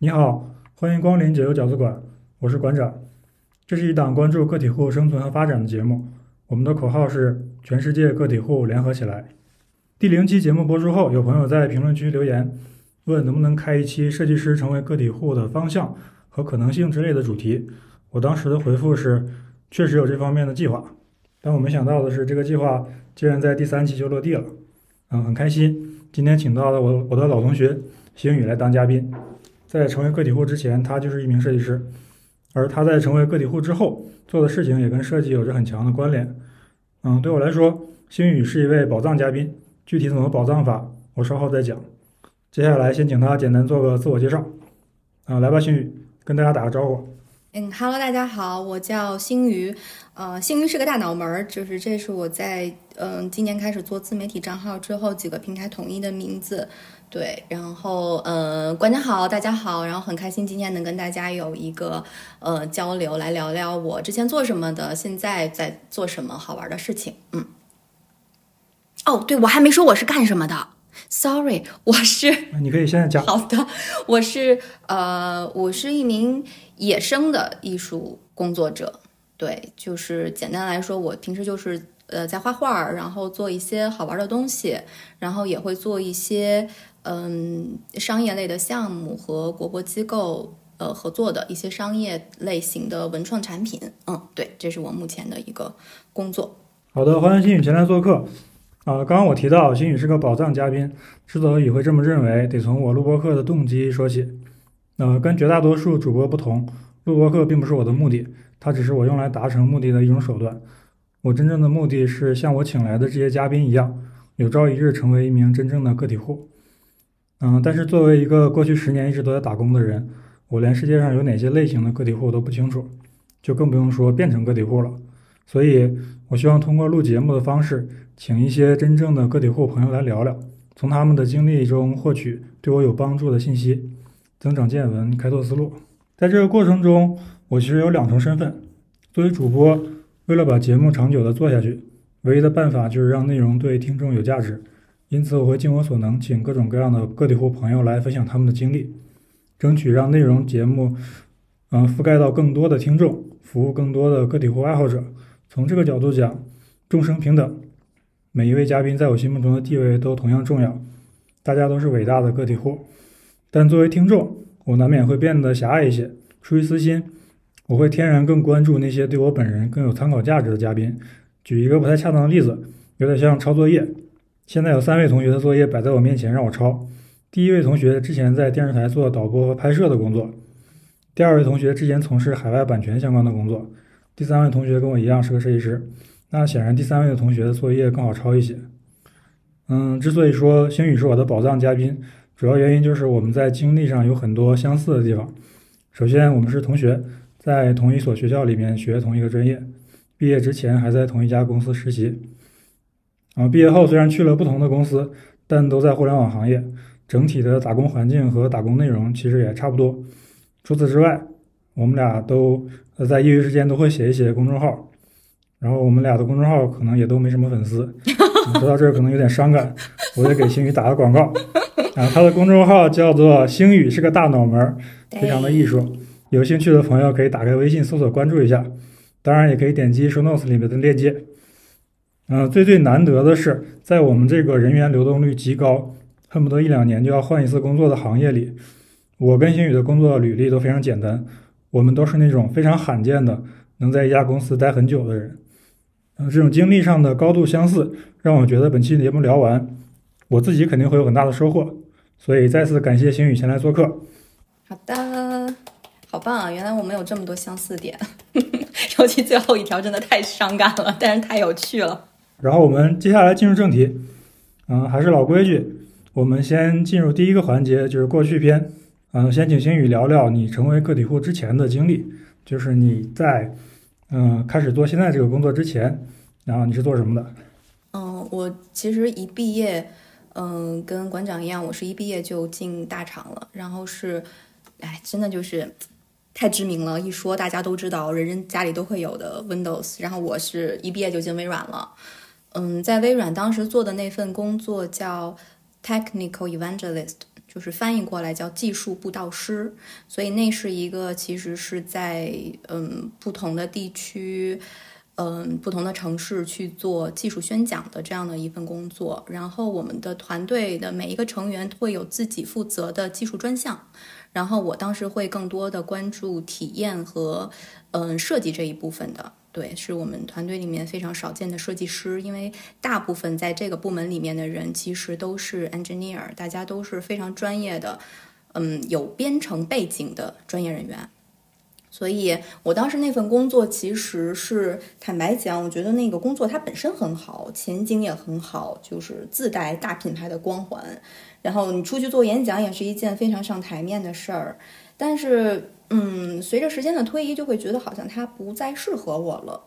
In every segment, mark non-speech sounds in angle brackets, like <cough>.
你好，欢迎光临解忧饺子馆，我是馆长。这是一档关注个体户生存和发展的节目。我们的口号是“全世界个体户联合起来”。第零期节目播出后，有朋友在评论区留言，问能不能开一期设计师成为个体户的方向和可能性之类的主题。我当时的回复是，确实有这方面的计划，但我没想到的是，这个计划竟然在第三期就落地了。嗯，很开心，今天请到了我我的老同学星宇来当嘉宾。在成为个体户之前，他就是一名设计师，而他在成为个体户之后做的事情也跟设计有着很强的关联。嗯，对我来说，星宇是一位宝藏嘉宾，具体怎么宝藏法，我稍后再讲。接下来先请他简单做个自我介绍。啊，来吧，星宇，跟大家打个招呼。嗯，Hello，大家好，我叫星宇。呃，星宇是个大脑门儿，就是这是我在嗯今年开始做自媒体账号之后几个平台统一的名字。对，然后呃，观众好，大家好，然后很开心今天能跟大家有一个呃交流，来聊聊我之前做什么的，现在在做什么好玩的事情。嗯。哦，对，我还没说我是干什么的，Sorry，<laughs> 我是。你可以现在讲。<laughs> 好的，我是呃，我是一名野生的艺术工作者。对，就是简单来说，我平时就是呃在画画，然后做一些好玩的东西，然后也会做一些。嗯，商业类的项目和国博机构呃合作的一些商业类型的文创产品，嗯，对，这是我目前的一个工作。好的，欢迎新宇前来做客。啊，刚刚我提到新宇是个宝藏嘉宾，之所以会这么认为，得从我录播课的动机说起。呃，跟绝大多数主播不同，录播课并不是我的目的，它只是我用来达成目的的一种手段。我真正的目的是像我请来的这些嘉宾一样，有朝一日成为一名真正的个体户。嗯，但是作为一个过去十年一直都在打工的人，我连世界上有哪些类型的个体户都不清楚，就更不用说变成个体户了。所以，我希望通过录节目的方式，请一些真正的个体户朋友来聊聊，从他们的经历中获取对我有帮助的信息，增长见闻，开拓思路。在这个过程中，我其实有两重身份：作为主播，为了把节目长久的做下去，唯一的办法就是让内容对听众有价值。因此，我会尽我所能，请各种各样的个体户朋友来分享他们的经历，争取让内容节目，嗯，覆盖到更多的听众，服务更多的个体户爱好者。从这个角度讲，众生平等，每一位嘉宾在我心目中的地位都同样重要，大家都是伟大的个体户。但作为听众，我难免会变得狭隘一些。出于私心，我会天然更关注那些对我本人更有参考价值的嘉宾。举一个不太恰当的例子，有点像抄作业。现在有三位同学的作业摆在我面前，让我抄。第一位同学之前在电视台做导播和拍摄的工作，第二位同学之前从事海外版权相关的工作，第三位同学跟我一样是个设计师。那显然第三位的同学的作业更好抄一些。嗯，之所以说星宇是我的宝藏嘉宾，主要原因就是我们在经历上有很多相似的地方。首先，我们是同学，在同一所学校里面学同一个专业，毕业之前还在同一家公司实习。啊，毕业后虽然去了不同的公司，但都在互联网行业，整体的打工环境和打工内容其实也差不多。除此之外，我们俩都呃在业余时间都会写一写公众号，然后我们俩的公众号可能也都没什么粉丝。<laughs> 说到这儿可能有点伤感，我得给星宇打个广告。啊，他的公众号叫做“星宇是个大脑门”，非常的艺术。有兴趣的朋友可以打开微信搜索关注一下，当然也可以点击 show notes 里面的链接。嗯，最最难得的是，在我们这个人员流动率极高，恨不得一两年就要换一次工作的行业里，我跟星宇的工作履历都非常简单，我们都是那种非常罕见的能在一家公司待很久的人。嗯，这种经历上的高度相似，让我觉得本期节目聊完，我自己肯定会有很大的收获。所以再次感谢星宇前来做客。好的，好棒啊！原来我们有这么多相似点，<laughs> 尤其最后一条真的太伤感了，但是太有趣了。然后我们接下来进入正题，嗯，还是老规矩，我们先进入第一个环节，就是过去篇。嗯，先请星宇聊聊你成为个体户之前的经历，就是你在嗯开始做现在这个工作之前，然后你是做什么的？嗯，我其实一毕业，嗯，跟馆长一样，我是一毕业就进大厂了，然后是，哎，真的就是太知名了，一说大家都知道，人人家里都会有的 Windows，然后我是一毕业就进微软了。嗯，在微软当时做的那份工作叫 technical evangelist，就是翻译过来叫技术布道师，所以那是一个其实是在嗯不同的地区。嗯，不同的城市去做技术宣讲的这样的一份工作，然后我们的团队的每一个成员会有自己负责的技术专项，然后我当时会更多的关注体验和嗯设计这一部分的，对，是我们团队里面非常少见的设计师，因为大部分在这个部门里面的人其实都是 engineer，大家都是非常专业的，嗯，有编程背景的专业人员。所以，我当时那份工作其实是坦白讲，我觉得那个工作它本身很好，前景也很好，就是自带大品牌的光环。然后你出去做演讲也是一件非常上台面的事儿。但是，嗯，随着时间的推移，就会觉得好像它不再适合我了。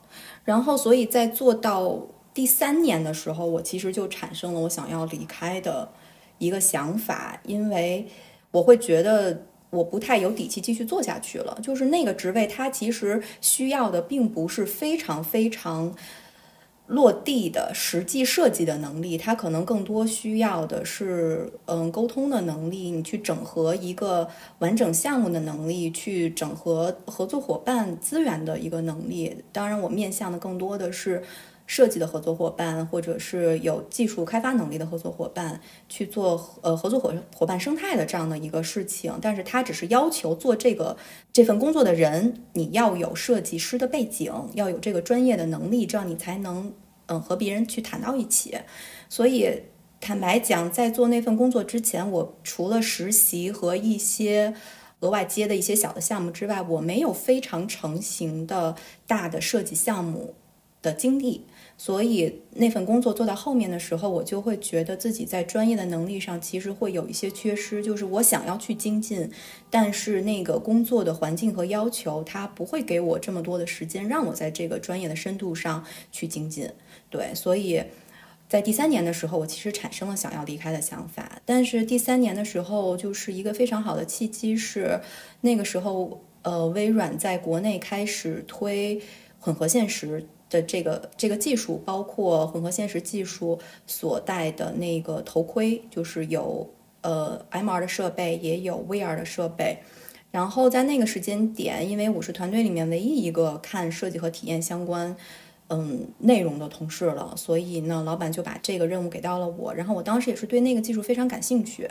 然后，所以在做到第三年的时候，我其实就产生了我想要离开的一个想法，因为我会觉得。我不太有底气继续做下去了。就是那个职位，它其实需要的并不是非常非常落地的实际设计的能力，它可能更多需要的是嗯沟通的能力，你去整合一个完整项目的能力，去整合合作伙伴资源的一个能力。当然，我面向的更多的是。设计的合作伙伴，或者是有技术开发能力的合作伙伴去做呃合作伙伙伴生态的这样的一个事情，但是他只是要求做这个这份工作的人，你要有设计师的背景，要有这个专业的能力，这样你才能嗯和别人去谈到一起。所以坦白讲，在做那份工作之前，我除了实习和一些额外接的一些小的项目之外，我没有非常成型的大的设计项目的经历。所以那份工作做到后面的时候，我就会觉得自己在专业的能力上其实会有一些缺失，就是我想要去精进，但是那个工作的环境和要求，它不会给我这么多的时间让我在这个专业的深度上去精进。对，所以在第三年的时候，我其实产生了想要离开的想法。但是第三年的时候，就是一个非常好的契机，是那个时候，呃，微软在国内开始推混合现实。的这个这个技术，包括混合现实技术所带的那个头盔，就是有呃 MR 的设备，也有 VR 的设备。然后在那个时间点，因为我是团队里面唯一一个看设计和体验相关嗯内容的同事了，所以呢，老板就把这个任务给到了我。然后我当时也是对那个技术非常感兴趣。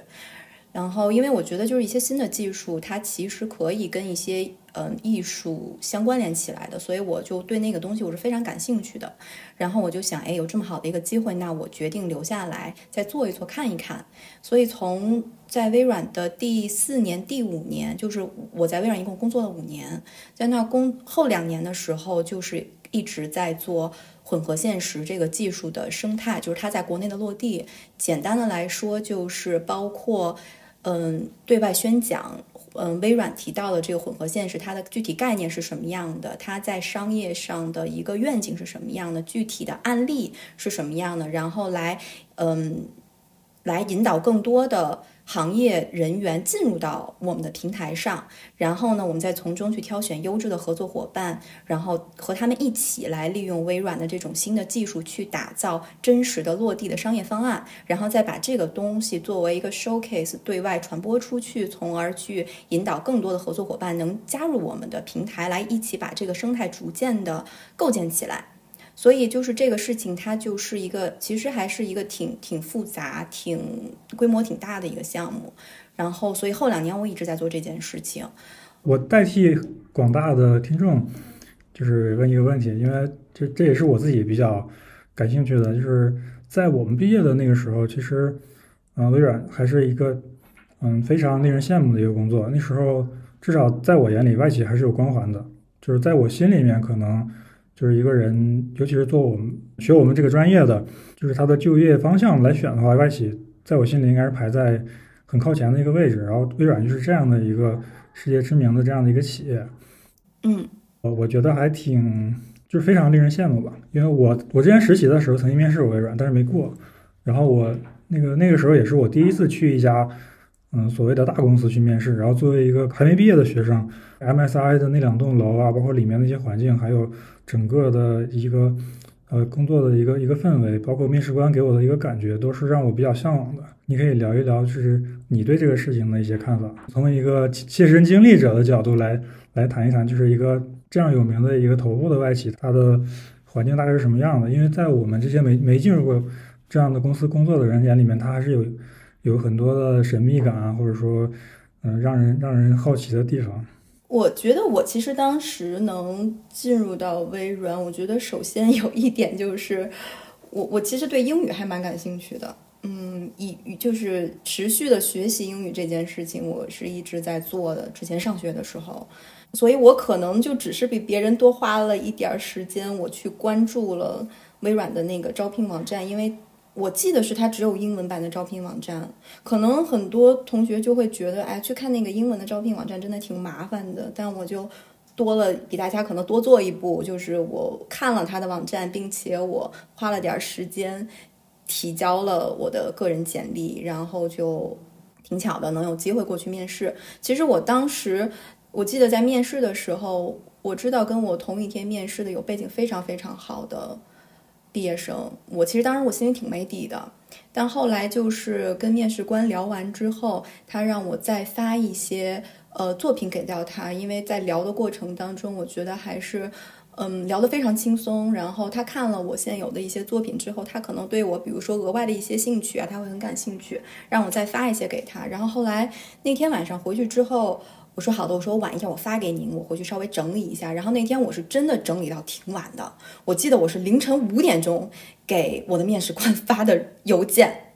然后，因为我觉得就是一些新的技术，它其实可以跟一些嗯艺术相关联起来的，所以我就对那个东西我是非常感兴趣的。然后我就想，哎，有这么好的一个机会，那我决定留下来再做一做看一看。所以从在微软的第四年、第五年，就是我在微软一共工作了五年，在那工后两年的时候，就是一直在做混合现实这个技术的生态，就是它在国内的落地。简单的来说，就是包括。嗯，对外宣讲，嗯，微软提到的这个混合现实，它的具体概念是什么样的？它在商业上的一个愿景是什么样的？具体的案例是什么样的？然后来，嗯，来引导更多的。行业人员进入到我们的平台上，然后呢，我们再从中去挑选优质的合作伙伴，然后和他们一起来利用微软的这种新的技术去打造真实的落地的商业方案，然后再把这个东西作为一个 showcase 对外传播出去，从而去引导更多的合作伙伴能加入我们的平台，来一起把这个生态逐渐的构建起来。所以就是这个事情，它就是一个，其实还是一个挺挺复杂、挺规模挺大的一个项目。然后，所以后两年我一直在做这件事情。我代替广大的听众，就是问一个问题，因为这这也是我自己比较感兴趣的，就是在我们毕业的那个时候，其实，嗯，微软还是一个嗯非常令人羡慕的一个工作。那时候至少在我眼里，外企还是有光环的，就是在我心里面可能。就是一个人，尤其是做我们学我们这个专业的，就是他的就业方向来选的话，外企在我心里应该是排在很靠前的一个位置。然后微软就是这样的一个世界知名的这样的一个企业，嗯，我我觉得还挺就是非常令人羡慕吧。因为我我之前实习的时候曾经面试过微软，但是没过。然后我那个那个时候也是我第一次去一家嗯嗯所谓的大公司去面试。然后作为一个还没毕业的学生，MSI 的那两栋楼啊，包括里面的一些环境，还有。整个的一个呃工作的一个一个氛围，包括面试官给我的一个感觉，都是让我比较向往的。你可以聊一聊，就是你对这个事情的一些看法，从一个切身经历者的角度来来谈一谈，就是一个这样有名的一个头部的外企，它的环境大概是什么样的？因为在我们这些没没进入过这样的公司工作的人眼里面，它还是有有很多的神秘感啊，或者说嗯让人让人好奇的地方。我觉得我其实当时能进入到微软，我觉得首先有一点就是，我我其实对英语还蛮感兴趣的，嗯，以就是持续的学习英语这件事情，我是一直在做的。之前上学的时候，所以我可能就只是比别人多花了一点时间，我去关注了微软的那个招聘网站，因为。我记得是它只有英文版的招聘网站，可能很多同学就会觉得，哎，去看那个英文的招聘网站真的挺麻烦的。但我就多了比大家可能多做一步，就是我看了他的网站，并且我花了点时间提交了我的个人简历，然后就挺巧的能有机会过去面试。其实我当时我记得在面试的时候，我知道跟我同一天面试的有背景非常非常好的。毕业生，我其实当时我心里挺没底的，但后来就是跟面试官聊完之后，他让我再发一些呃作品给到他，因为在聊的过程当中，我觉得还是嗯聊得非常轻松。然后他看了我现有的一些作品之后，他可能对我比如说额外的一些兴趣啊，他会很感兴趣，让我再发一些给他。然后后来那天晚上回去之后。我说好的，我说我晚一点我发给您，我回去稍微整理一下。然后那天我是真的整理到挺晚的，我记得我是凌晨五点钟给我的面试官发的邮件，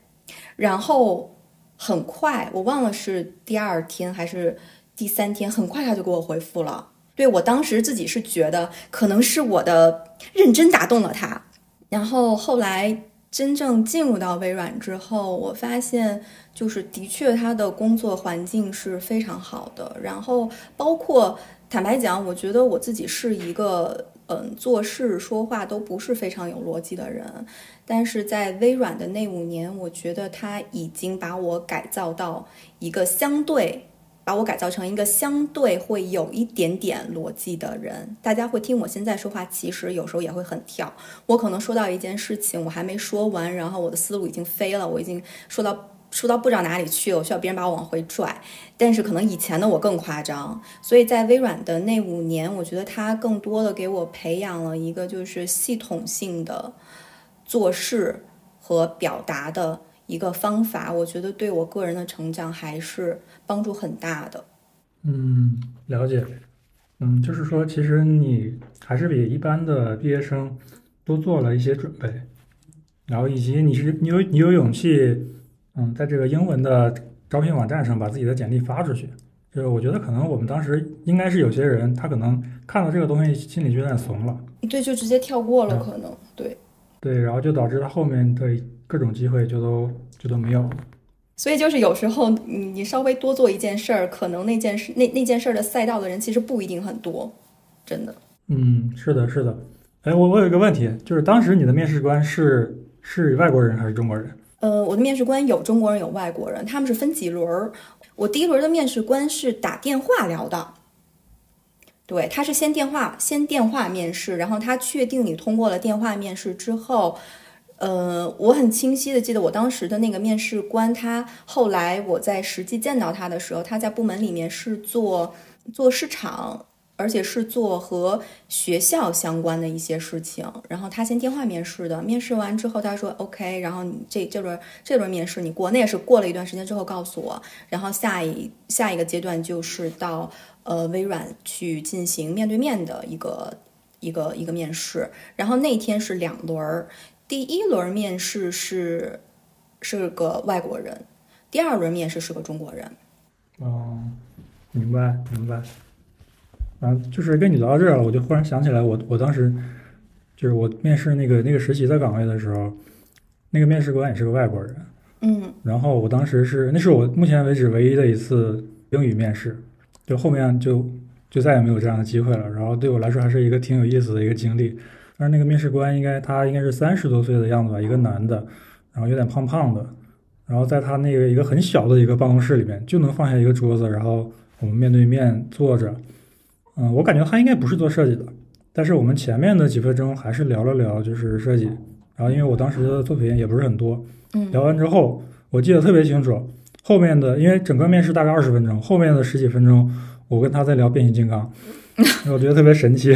然后很快我忘了是第二天还是第三天，很快他就给我回复了。对我当时自己是觉得可能是我的认真打动了他，然后后来。真正进入到微软之后，我发现就是的确他的工作环境是非常好的。然后包括坦白讲，我觉得我自己是一个嗯做事说话都不是非常有逻辑的人，但是在微软的那五年，我觉得他已经把我改造到一个相对。把我改造成一个相对会有一点点逻辑的人，大家会听我现在说话，其实有时候也会很跳。我可能说到一件事情，我还没说完，然后我的思路已经飞了，我已经说到说到不知道哪里去了，我需要别人把我往回拽。但是可能以前的我更夸张，所以在微软的那五年，我觉得它更多的给我培养了一个就是系统性的做事和表达的。一个方法，我觉得对我个人的成长还是帮助很大的。嗯，了解。嗯，就是说，其实你还是比一般的毕业生多做了一些准备，然后以及你是你有你有勇气，嗯，在这个英文的招聘网站上把自己的简历发出去。就是我觉得可能我们当时应该是有些人，他可能看到这个东西心里就有点怂了，对，就直接跳过了，可能对。对，然后就导致他后面的各种机会就都就都没有了。所以就是有时候你你稍微多做一件事儿，可能那件事那那件事儿的赛道的人其实不一定很多，真的。嗯，是的，是的。哎，我我有一个问题，就是当时你的面试官是是外国人还是中国人？呃，我的面试官有中国人有外国人，他们是分几轮儿。我第一轮的面试官是打电话聊的。对，他是先电话先电话面试，然后他确定你通过了电话面试之后，呃，我很清晰的记得我当时的那个面试官，他后来我在实际见到他的时候，他在部门里面是做做市场，而且是做和学校相关的一些事情。然后他先电话面试的，面试完之后他说 OK，然后你这这轮这轮面试你过，那也是过了一段时间之后告诉我，然后下一下一个阶段就是到。呃，微软去进行面对面的一个一个一个面试，然后那天是两轮儿，第一轮面试是是个外国人，第二轮面试是个中国人。哦，明白明白。啊，就是跟你聊到这儿了，我就忽然想起来，我我当时就是我面试那个那个实习的岗位的时候，那个面试官也是个外国人。嗯。然后我当时是，那是我目前为止唯一的一次英语面试。就后面就就再也没有这样的机会了，然后对我来说还是一个挺有意思的一个经历。但是那个面试官应该他应该是三十多岁的样子吧，一个男的，然后有点胖胖的，然后在他那个一个很小的一个办公室里面就能放下一个桌子，然后我们面对面坐着。嗯，我感觉他应该不是做设计的，但是我们前面的几分钟还是聊了聊就是设计。然后因为我当时的作品也不是很多，嗯，聊完之后我记得特别清楚。后面的因为整个面试大概二十分钟，后面的十几分钟我跟他在聊变形金刚，<laughs> 我觉得特别神奇。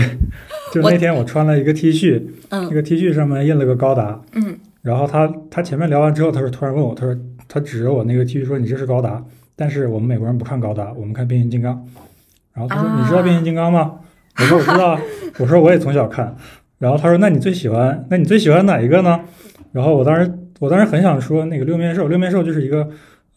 <laughs> 就那天我穿了一个 T 恤，那嗯个 T 恤上面印了个高达，嗯然后他他前面聊完之后，他说突然问我，他说他指着我那个 T 恤说你这是高达，但是我们美国人不看高达，我们看变形金刚。然后他说、啊你知道变形金刚吗？我说我知道啊，我说我也从小看。然后他说那你最喜欢那你最喜欢哪一个呢？然后我当时我当时很想说那个六面兽，六面兽就是一个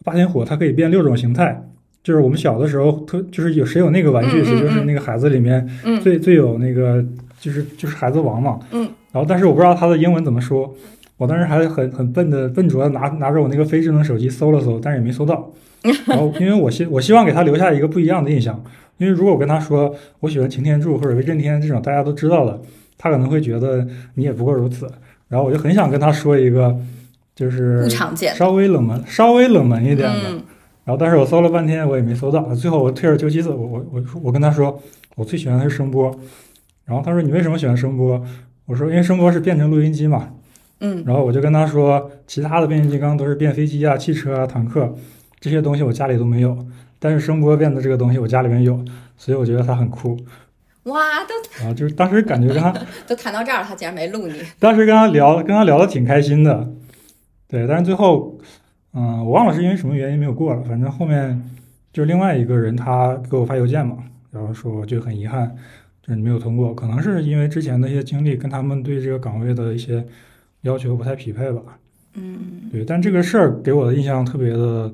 霸天虎，它可以变六种形态。就是我们小的时候特就是有谁有那个玩具，谁就是那个孩子里面嗯最最有那个就是就是孩子王嘛。嗯。然后但是我不知道他的英文怎么说，我当时还很很笨的笨拙的拿拿着我那个非智能手机搜了搜，但是也没搜到。<laughs> 然后因为我希我希望给他留下一个不一样的印象，因为如果我跟他说我喜欢擎天柱或者威震天这种大家都知道的，他可能会觉得你也不过如此。然后我就很想跟他说一个，就是不常见。稍微冷门稍微冷门一点的。嗯然后但是我搜了半天我也没搜到，最后我退而求其次，我我我我跟他说我最喜欢的是声波，然后他说你为什么喜欢声波？我说因为声波是变成录音机嘛，嗯然后我就跟他说，其他的变形金刚都是变飞机啊、汽车啊、坦克这些东西，我家里都没有，但是声波变的这个东西我家里面有，所以我觉得它很酷。哇，都然后就是当时感觉跟他都谈到这儿了，他竟然没录你。当时跟他聊，跟他聊的挺开心的，对，但是最后，嗯、我忘了是因为什么原因没有过了，反正后面就是另外一个人他给我发邮件嘛，然后说就很遗憾，就是你没有通过，可能是因为之前的一些经历跟他们对这个岗位的一些要求不太匹配吧。嗯对，但这个事儿给我的印象特别的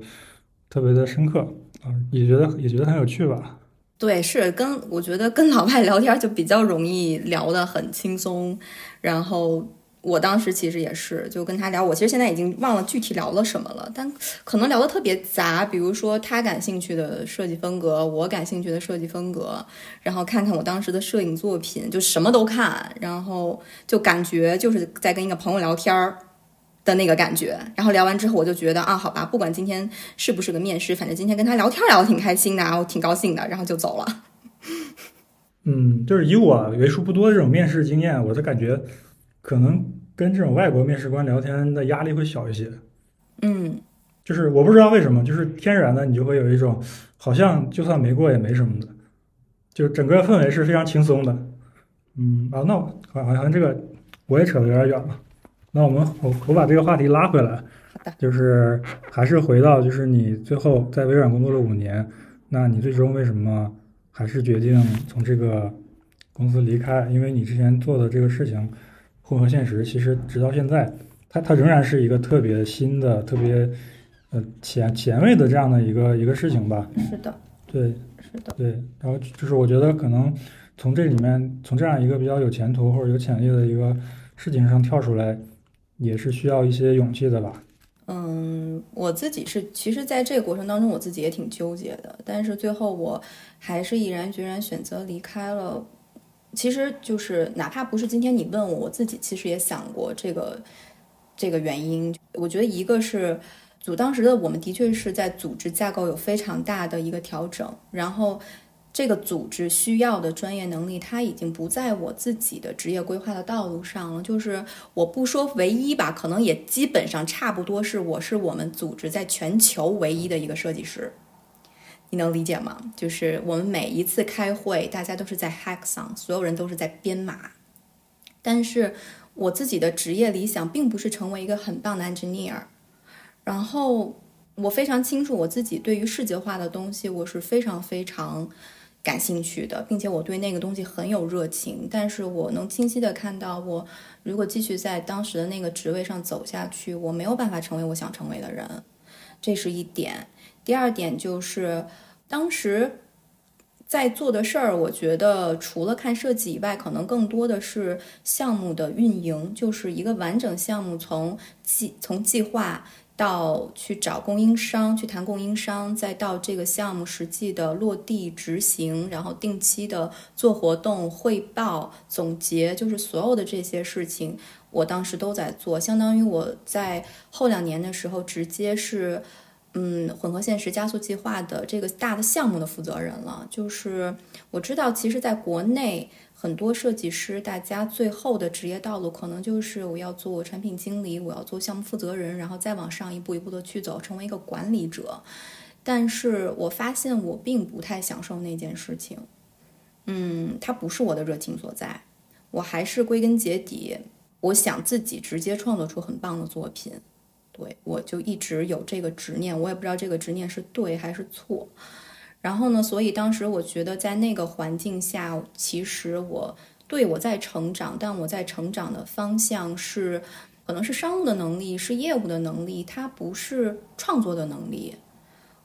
特别的深刻啊，也觉得也觉得很有趣吧。对，是跟我觉得跟老外聊天就比较容易聊得很轻松，然后我当时其实也是就跟他聊，我其实现在已经忘了具体聊了什么了，但可能聊得特别杂，比如说他感兴趣的设计风格，我感兴趣的设计风格，然后看看我当时的摄影作品，就什么都看，然后就感觉就是在跟一个朋友聊天儿。的那个感觉，然后聊完之后，我就觉得啊，好吧，不管今天是不是个面试，反正今天跟他聊天聊得挺开心的，然后挺高兴的，然后就走了。<laughs> 嗯，就是以我为数不多的这种面试经验，我的感觉可能跟这种外国面试官聊天的压力会小一些。嗯就是我不知道为什么，就是天然的你就会有一种好像就算没过也没什么的，就整个氛围是非常轻松的。嗯啊，那我好好像这个我也扯得有点远了。那我们我我把这个话题拉回来就是还是回到就是你最后在微软工作了五年，那你最终为什么还是决定从这个公司离开？因为你之前做的这个事情，混合现实，其实直到现在，它它仍然是一个特别新的、特别呃前前卫的这样的一个一个事情吧。是的，对是的，对，然后就是我觉得可能从这里面，从这样一个比较有前途或者有潜力的一个事情上跳出来，也是需要一些勇气的吧。嗯，我自己是，其实在这个过程当中，我自己也挺纠结的，但是最后我还是毅然决然选择离开了。其实就是哪怕不是今天你问我，我自己其实也想过这个这个原因。我觉得一个是组当时的我们的确是在组织架构有非常大的一个调整，然后这个组织需要的专业能力，它已经不在我自己的职业规划的道路上了。就是我不说唯一吧，可能也基本上差不多是我是我们组织在全球唯一的一个设计师。你能理解吗？就是我们每一次开会，大家都是在 hackathon，所有人都是在编码。但是我自己的职业理想并不是成为一个很棒的 engineer，然后我非常清楚我自己对于视觉化的东西，我是非常非常感兴趣的，并且我对那个东西很有热情。但是我能清晰的看到，我如果继续在当时的那个职位上走下去，我没有办法成为我想成为的人，这是一点。第二点就是当时。在做的事儿，我觉得除了看设计以外，可能更多的是项目的运营，就是一个完整项目从计从计划到去找供应商，去谈供应商，再到这个项目实际的落地执行，然后定期的做活动、汇报、总结，就是所有的这些事情，我当时都在做，相当于我在后两年的时候，直接是嗯，混合现实加速计划的这个大的项目的负责人了。就是我知道，其实在国内很多设计师，大家最后的职业道路可能就是我要做产品经理，我要做项目负责人，然后再往上一步一步的去走，成为一个管理者。但是我发现我并不太享受那件事情，嗯，它不是我的热情所在。我还是归根结底，我想自己直接创作出很棒的作品。对我就一直有这个执念，我也不知道这个执念是对还是错。然后呢，所以当时我觉得在那个环境下，其实我对我在成长，但我在成长的方向是可能是商务的能力，是业务的能力，它不是创作的能力。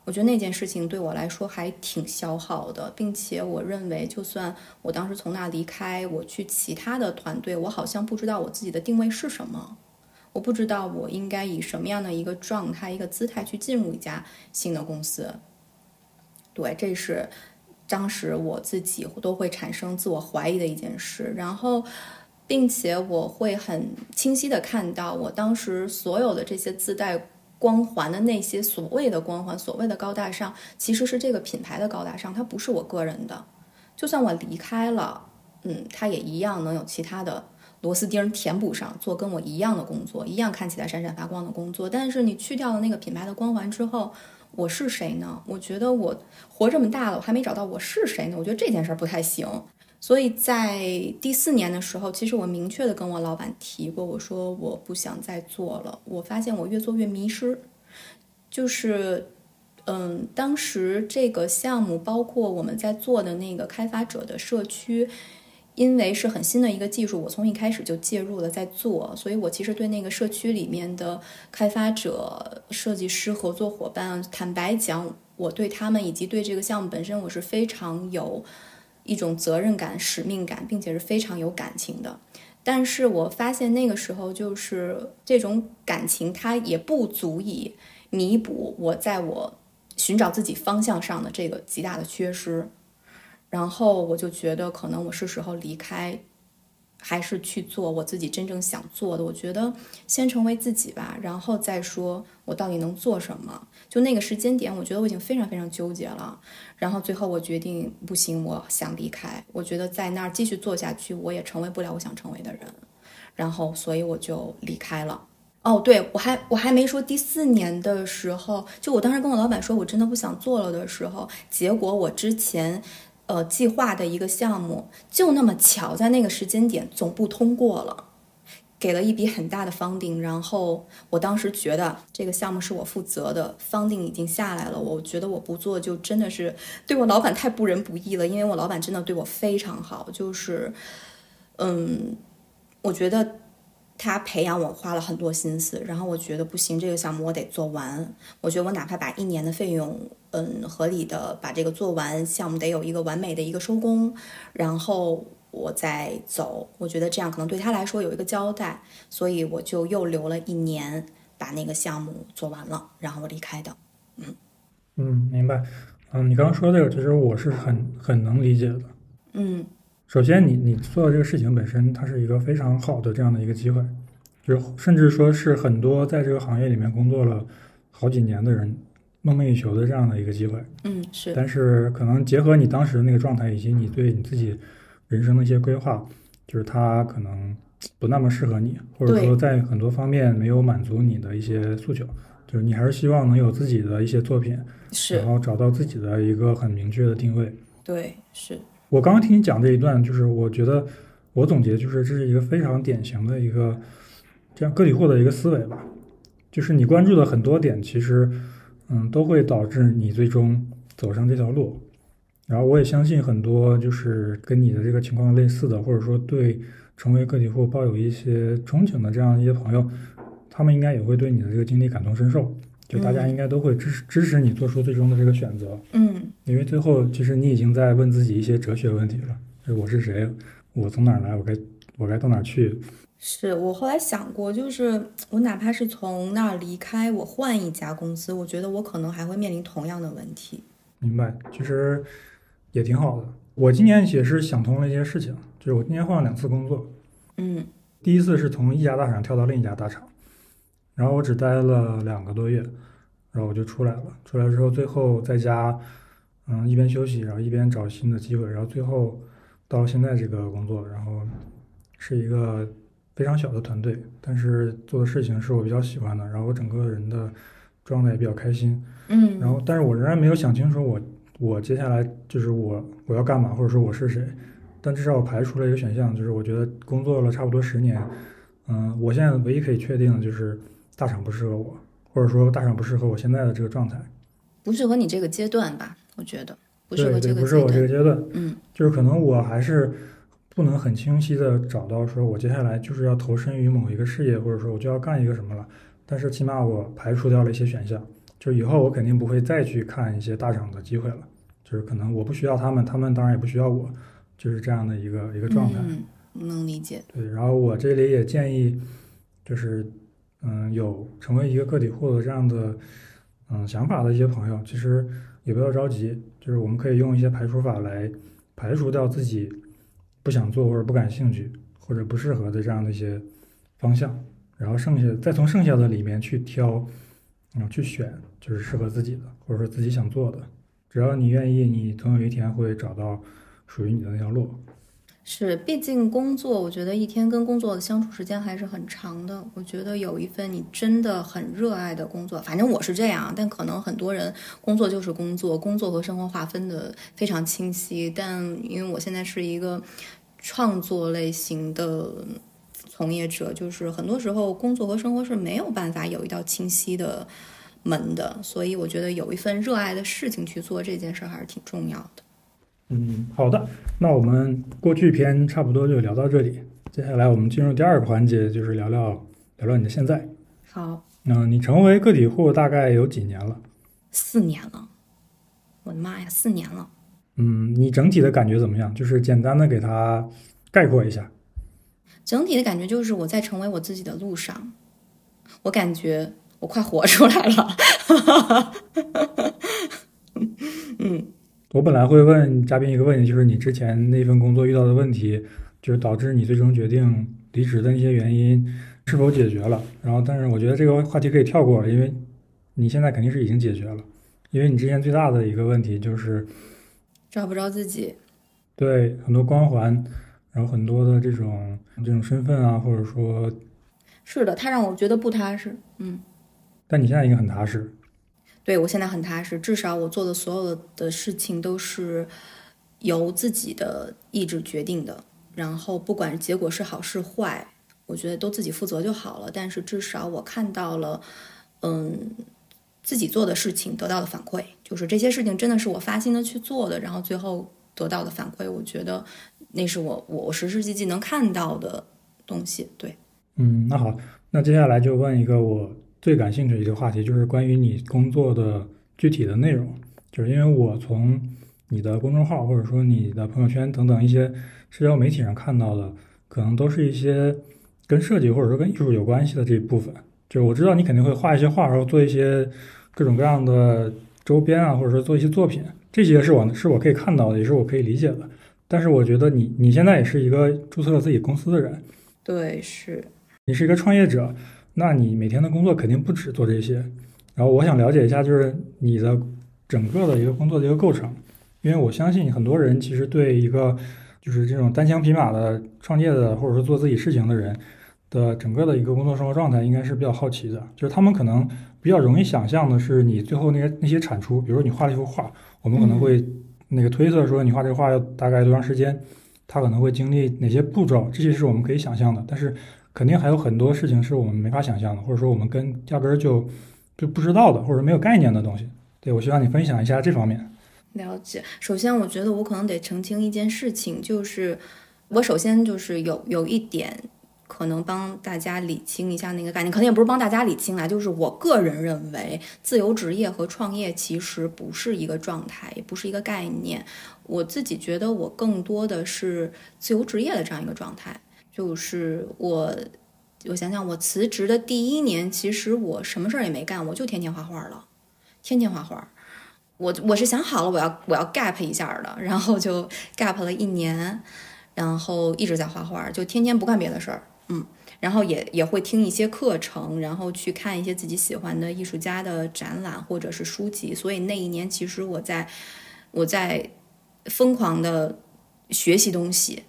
我觉得那件事情对我来说还挺消耗的，并且我认为，就算我当时从那离开，我去其他的团队，我好像不知道我自己的定位是什么。我不知道我应该以什么样的一个状态、一个姿态去进入一家新的公司。对，这是当时我自己都会产生自我怀疑的一件事。然后，并且我会很清晰的看到，我当时所有的这些自带光环的那些所谓的光环、所谓的高大上，其实是这个品牌的高大上，它不是我个人的。就算我离开了，嗯，它也一样能有其他的。螺丝钉填补上，做跟我一样的工作，一样看起来闪闪发光的工作。但是你去掉了那个品牌的光环之后，我是谁呢？我觉得我活这么大了，我还没找到我是谁呢。我觉得这件事儿不太行。所以在第四年的时候，其实我明确的跟我老板提过，我说我不想再做了。我发现我越做越迷失。就是，嗯，当时这个项目，包括我们在做的那个开发者的社区。因为是很新的一个技术，我从一开始就介入了在做，所以我其实对那个社区里面的开发者、设计师、合作伙伴，坦白讲，我对他们以及对这个项目本身，我是非常有一种责任感、使命感，并且是非常有感情的。但是我发现那个时候，就是这种感情，它也不足以弥补我在我寻找自己方向上的这个极大的缺失。然后我就觉得，可能我是时候离开，还是去做我自己真正想做的。我觉得先成为自己吧，然后再说我到底能做什么。就那个时间点，我觉得我已经非常非常纠结了。然后最后我决定，不行，我想离开。我觉得在那儿继续做下去，我也成为不了我想成为的人。然后，所以我就离开了。哦，对我还我还没说第四年的时候，就我当时跟我老板说我真的不想做了的时候，结果我之前。呃，计划的一个项目就那么巧在那个时间点总部通过了，给了一笔很大的 funding，然后我当时觉得这个项目是我负责的，funding 已经下来了，我觉得我不做就真的是对我老板太不仁不义了，因为我老板真的对我非常好，就是，嗯，我觉得。他培养我花了很多心思，然后我觉得不行，这个项目我得做完。我觉得我哪怕把一年的费用，嗯，合理的把这个做完，项目得有一个完美的一个收工，然后我再走。我觉得这样可能对他来说有一个交代，所以我就又留了一年把那个项目做完了，然后我离开的。嗯嗯，明白。嗯，你刚刚说这个，其实我是很很能理解的。嗯。首先，你你做的这个事情本身，它是一个非常好的这样的一个机会，就甚至说是很多在这个行业里面工作了好几年的人梦寐以求的这样的一个机会。嗯，是。但是可能结合你当时的那个状态，以及你对你自己人生的一些规划，就是它可能不那么适合你，或者说在很多方面没有满足你的一些诉求，就是你还是希望能有自己的一些作品，是，然后找到自己的一个很明确的定位。对，是。我刚刚听你讲这一段，就是我觉得我总结就是这是一个非常典型的一个这样个体户的一个思维吧，就是你关注的很多点，其实嗯都会导致你最终走上这条路。然后我也相信很多就是跟你的这个情况类似的，或者说对成为个体户抱有一些憧憬的这样一些朋友，他们应该也会对你的这个经历感同身受。就大家应该都会支持支持你做出最终的这个选择，嗯，因为最后其实你已经在问自己一些哲学问题了，就我是谁，我从哪儿来，我该我该到哪儿去？是我后来想过，就是我哪怕是从那儿离开，我换一家公司，我觉得我可能还会面临同样的问题。明白，其实也挺好的。我今年也是想通了一些事情，就是我今年换了两次工作，嗯，第一次是从一家大厂跳到另一家大厂。然后我只待了两个多月，然后我就出来了。出来之后，最后在家，嗯，一边休息，然后一边找新的机会，然后最后到现在这个工作，然后是一个非常小的团队，但是做的事情是我比较喜欢的，然后我整个人的状态也比较开心。嗯，然后，但是我仍然没有想清楚我我接下来就是我我要干嘛，或者说我是谁。但至少我排除了一个选项，就是我觉得工作了差不多十年，嗯，我现在唯一可以确定的就是大厂不适合我，或者说大厂不适合我现在的这个状态。不适合你这个阶段吧？我觉得不适合这个不是我这个阶阶段，嗯就是可能我还是不能很清晰的找到说我接下来就是要投身于某一个事业，或者说我就要干一个什么了。但是起码我排除掉了一些选项，就是以后我肯定不会再去看一些大厂的机会了，就是可能我不需要他们，他们当然也不需要我，就是这样的一个一个状态。嗯，能理解。对，然后我这里也建议，就是嗯，有成为一个个体户的这样的嗯想法的一些朋友，其实也不要着急，就是我们可以用一些排除法来排除掉自己不想做或者不感兴趣或者不适合的这样的一些方向，然后剩下再从剩下的里面去挑，嗯，去选就是适合自己的或者说自己想做的，只要你愿意，你总有一天会找到属于你的那条路。是，毕竟工作，我觉得一天跟工作的相处时间还是很长的。我觉得有一份你真的很热爱的工作，反正我是这样，但可能很多人工作就是工作，工作和生活划分的非常清晰。但因为我现在是一个创作类型的从业者，就是很多时候工作和生活是没有办法有一道清晰的门的，所以我觉得有一份热爱的事情去做这件事还是挺重要的。嗯，好的，那我们过去篇差不多就聊到这里，接下来我们进入第二个环节，就是聊聊聊聊你的现在。好，嗯，你成为个体户大概有几年了？四年了，我的妈呀，四年了。嗯，你整体的感觉怎么样？就是简单的给它概括一下。整体的感觉就是我在成为我自己的路上，我感觉我快活出来了。<laughs> 嗯，我本来会问嘉宾一个问题，就是你之前那份工作遇到的问题，就是导致你最终决定离职的那些原因是否解决了？然后，但是我觉得这个话题可以跳过了，因为你现在肯定是已经解决了，因为你之前最大的一个问题就是找不着自己。对很多光环，然后很多的这种这种身份啊，或者说，是的，他让我觉得不踏实。嗯，但你现在应该很踏实。对我现在很踏实，至少我做的所有的事情都是由自己的意志决定的。然后不管结果是好是坏，我觉得都自己负责就好了。但是至少我看到了，嗯，自己做的事情得到的反馈，就是这些事情真的是我发心的去做的，然后最后得到的反馈，我觉得那是我我我实实际际能看到的东西。对，嗯，那好，那接下来就问一个我最感兴趣的一个话题，就是关于你工作的具体的内容。就是因为我从你的公众号或者说你的朋友圈等等一些社交媒体上看到的，可能都是一些跟设计或者说跟艺术有关系的这一部分。就是我知道你肯定会画一些画，然后做一些各种各样的周边啊，或者说做一些作品，这些是我是我可以看到的，也是我可以理解的。但是我觉得你你现在也是一个注册了自己公司的人，对，是。你是一个创业者，那你每天的工作肯定不止做这些。然后我想了解一下，就是你的整个的一个工作的一个构成，因为我相信很多人其实对一个就是这种单枪匹马的创业的，或者说做自己事情的人的整个的一个工作生活状态，应该是比较好奇的。就是他们可能比较容易想象的是你最后那些那些产出，比如说你画了一幅画，我们可能会那个推测说你画这个画要大概多长时间，它可能会经历哪些步骤，这些是我们可以想象的。但是肯定还有很多事情是我们没法想象的，或者说我们跟压根儿就就不知道的，或者没有概念的东西。对我希望你分享一下这方面。了解。首先，我觉得我可能得澄清一件事情，就是我首先就是有有一点，可能帮大家理清一下那个概念，可能也不是帮大家理清啊，就是我个人认为，自由职业和创业其实不是一个状态，也不是一个概念。我自己觉得我更多的是自由职业的这样一个状态，就是我。我想想，我辞职的第一年，其实我什么事儿也没干，我就天天画画了，天天画画。我我是想好了，我要我要 gap 一下的，然后就 gap 了一年，然后一直在画画，就天天不干别的事儿，嗯。然后也也会听一些课程，然后去看一些自己喜欢的艺术家的展览或者是书籍。所以那一年其实我在我在疯狂的学习东西。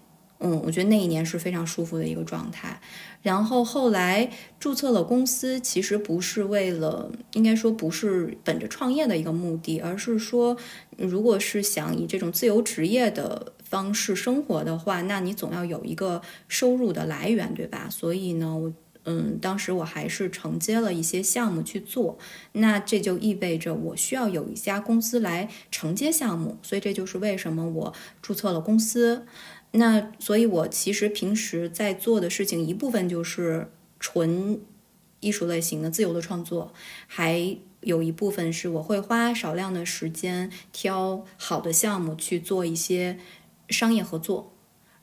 嗯，我觉得那一年是非常舒服的一个状态。然后后来注册了公司，其实不是为了，应该说不是本着创业的一个目的，而是说，如果是想以这种自由职业的方式生活的话，那你总要有一个收入的来源，对吧？所以呢，我嗯，当时我还是承接了一些项目去做，那这就意味着我需要有一家公司来承接项目，所以这就是为什么我注册了公司。那所以，我其实平时在做的事情，一部分就是纯艺术类型的自由的创作，还有一部分是我会花少量的时间挑好的项目去做一些商业合作，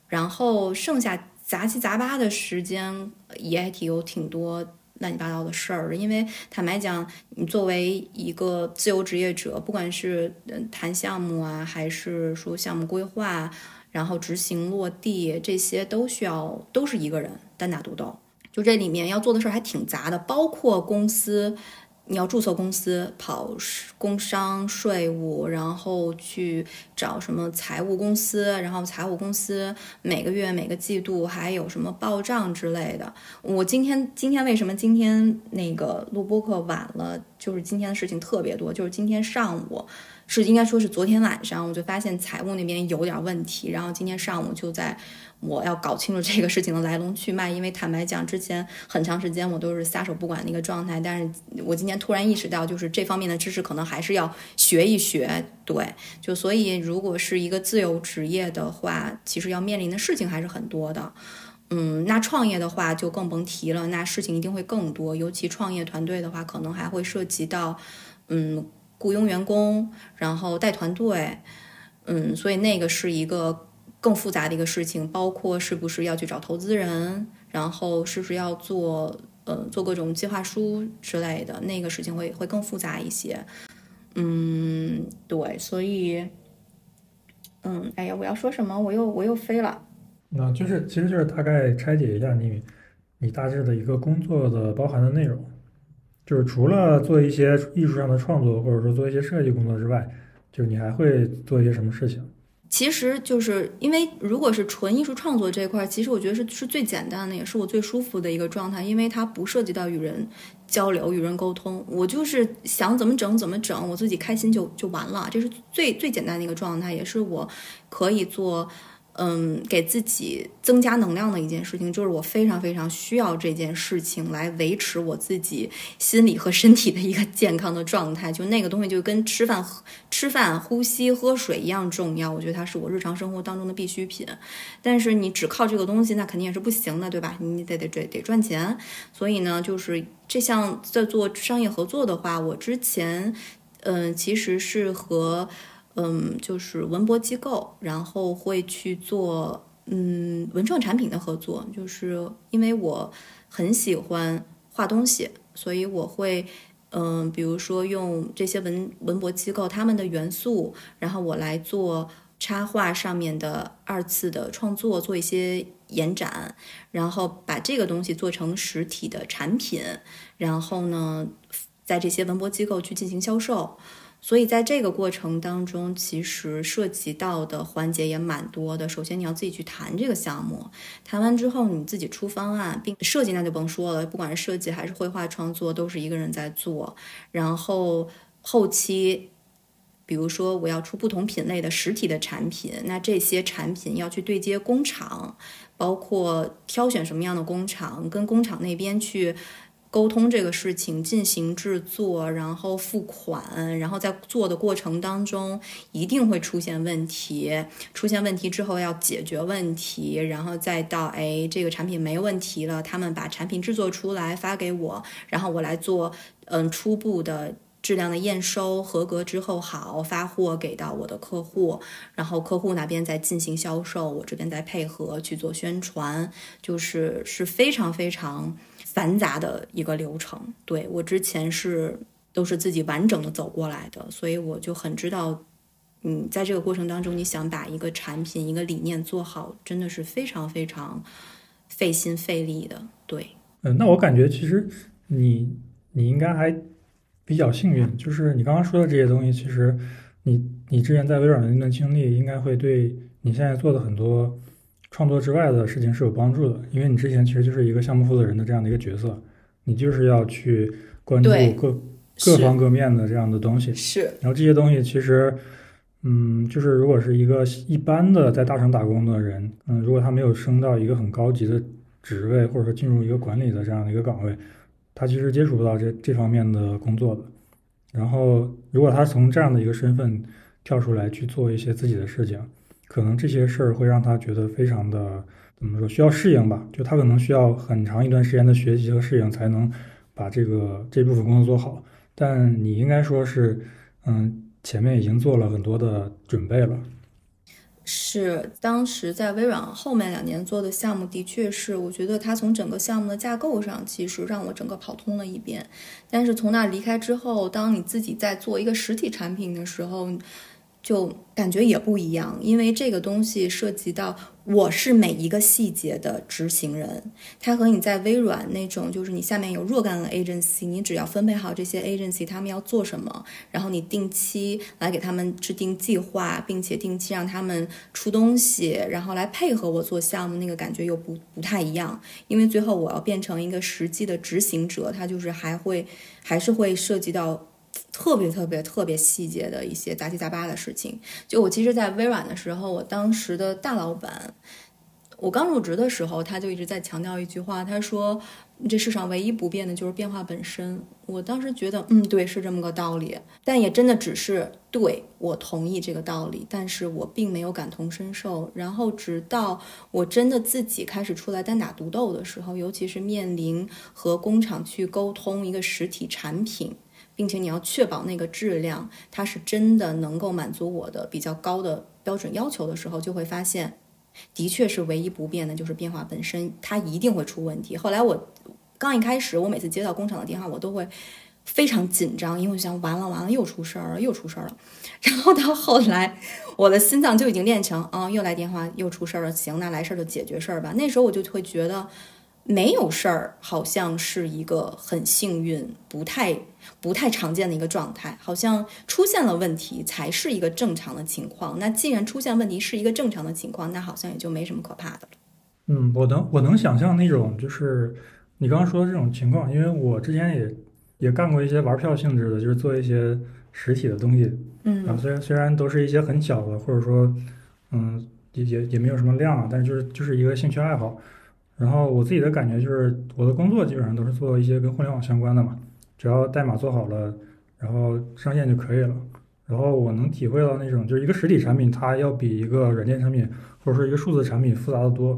然后剩下杂七杂八的时间也挺有挺多乱七八糟的事儿。因为坦白讲，你作为一个自由职业者，不管是谈项目啊，还是说项目规划。然后执行落地这些都需要都是一个人单打独斗，就这里面要做的事儿还挺杂的，包括公司，你要注册公司，跑工商税务，然后去找什么财务公司，然后财务公司每个月每个季度还有什么报账之类的。我今天今天为什么今天那个录播课晚了？就是今天的事情特别多，就是今天上午。是应该说是昨天晚上我就发现财务那边有点问题，然后今天上午就在我要搞清楚这个事情的来龙去脉，因为坦白讲，之前很长时间我都是撒手不管的一个状态，但是我今天突然意识到，就是这方面的知识可能还是要学一学。对，就所以如果是一个自由职业的话，其实要面临的事情还是很多的。嗯，那创业的话就更甭提了，那事情一定会更多，尤其创业团队的话，可能还会涉及到，嗯。雇佣员工，然后带团队，嗯，所以那个是一个更复杂的一个事情，包括是不是要去找投资人，然后是不是要做呃做各种计划书之类的，那个事情会会更复杂一些。嗯，对，所以，嗯，哎呀，我要说什么？我又我又飞了。那就是，其实就是大概拆解一下你你大致的一个工作的包含的内容。就是除了做一些艺术上的创作，或者说做一些设计工作之外，就是你还会做一些什么事情？其实就是因为如果是纯艺术创作这一块，其实我觉得是是最简单的，也是我最舒服的一个状态，因为它不涉及到与人交流、与人沟通，我就是想怎么整怎么整，我自己开心就就完了，这是最最简单的一个状态，也是我可以做。嗯，给自己增加能量的一件事情，就是我非常非常需要这件事情来维持我自己心理和身体的一个健康的状态。就那个东西，就跟吃饭、吃饭、呼吸、喝水一样重要。我觉得它是我日常生活当中的必需品。但是你只靠这个东西，那肯定也是不行的，对吧？你得得得得赚钱。所以呢，就是这项在做商业合作的话，我之前嗯，其实是和。嗯，就是文博机构，然后会去做嗯文创产品的合作，就是因为我很喜欢画东西，所以我会嗯，比如说用这些文文博机构他们的元素，然后我来做插画上面的二次的创作，做一些延展，然后把这个东西做成实体的产品，然后呢，在这些文博机构去进行销售。所以在这个过程当中，其实涉及到的环节也蛮多的。首先，你要自己去谈这个项目，谈完之后你自己出方案，并设计那就甭说了，不管是设计还是绘画创作，都是一个人在做。然后后期，比如说我要出不同品类的实体的产品，那这些产品要去对接工厂，包括挑选什么样的工厂，跟工厂那边去。沟通这个事情，进行制作，然后付款，然后在做的过程当中一定会出现问题，出现问题之后要解决问题，然后再到哎这个产品没问题了，他们把产品制作出来发给我，然后我来做嗯初步的质量的验收，合格之后好发货给到我的客户，然后客户那边再进行销售，我这边再配合去做宣传，就是是非常非常。繁杂的一个流程，对我之前是都是自己完整的走过来的，所以我就很知道，嗯，在这个过程当中，你想把一个产品、一个理念做好，真的是非常非常费心费力的。对，嗯，那我感觉其实你你应该还比较幸运，就是你刚刚说的这些东西，其实你你之前在微软的那段经历，应该会对你现在做的很多创作之外的事情是有帮助的，因为你之前其实就是一个项目负责人的这样的一个角色，你就是要去关注各各方各面的这样的东西，是然后这些东西其实，嗯，就是如果是一个一般的在大厂打工的人，嗯，如果他没有升到一个很高级的职位，或者说进入一个管理的这样的一个岗位，他其实接触不到这这方面的工作的。然后，如果他从这样的一个身份跳出来去做一些自己的事情，可能这些事儿会让他觉得非常的怎么说，需要适应吧？就他可能需要很长一段时间的学习和适应，才能把这个这部分工作做好。但你应该说是，嗯，前面已经做了很多的准备了。是，当时在微软后面两年做的项目，的确是，我觉得它从整个项目的架构上，其实让我整个跑通了一遍。但是从那离开之后，当你自己在做一个实体产品的时候，就感觉也不一样，因为这个东西涉及到我是每一个细节的执行人，它和你在微软那种就是你下面有若干个 agency，你只要分配好这些 agency 他们要做什么，然后你定期来给他们制定计划，并且定期让他们出东西，然后来配合我做项目，那个感觉又不不太一样，因为最后我要变成一个实际的执行者，它就是还会还是会涉及到。特别特别特别细节的一些杂七杂八的事情。就我其实，在微软的时候，我当时的大老板，我刚入职的时候，他就一直在强调一句话，他说：“这世上唯一不变的就是变化本身。”我当时觉得，嗯，对，是这么个道理。但也真的只是对我同意这个道理，但是我并没有感同身受。然后直到我真的自己开始出来单打独斗的时候，尤其是面临和工厂去沟通一个实体产品。并且你要确保那个质量，它是真的能够满足我的比较高的标准要求的时候，就会发现，的确是唯一不变的就是变化本身，它一定会出问题。后来我刚一开始，我每次接到工厂的电话，我都会非常紧张，因为我想完了完了又出事儿了又出事儿了。<laughs> 然后到后来，我的心脏就已经练成啊，又来电话又出事儿了，行，那来事儿就解决事儿吧。那时候我就会觉得。没有事儿，好像是一个很幸运、不太不太常见的一个状态。好像出现了问题才是一个正常的情况。那既然出现问题是一个正常的情况，那好像也就没什么可怕的了。嗯，我能我能想象那种就是你刚刚说的这种情况，因为我之前也也干过一些玩票性质的，就是做一些实体的东西。嗯，啊，虽然虽然都是一些很小的，或者说嗯也也也没有什么量，但是就是就是一个兴趣爱好。然后我自己的感觉就是，我的工作基本上都是做一些跟互联网相关的嘛，只要代码做好了，然后上线就可以了。然后我能体会到那种，就是一个实体产品，它要比一个软件产品或者说一个数字产品复杂的多。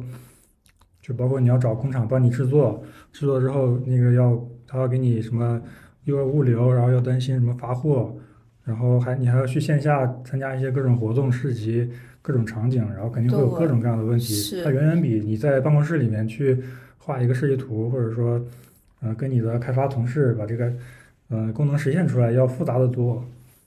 就包括你要找工厂帮你制作，制作之后那个要他要给你什么，又要物流，然后要担心什么发货，然后还你还要去线下参加一些各种活动市集。各种场景，然后肯定会有各种各样的问题。它远远比你在办公室里面去画一个设计图，或者说，呃，跟你的开发同事把这个，呃，功能实现出来要复杂的多。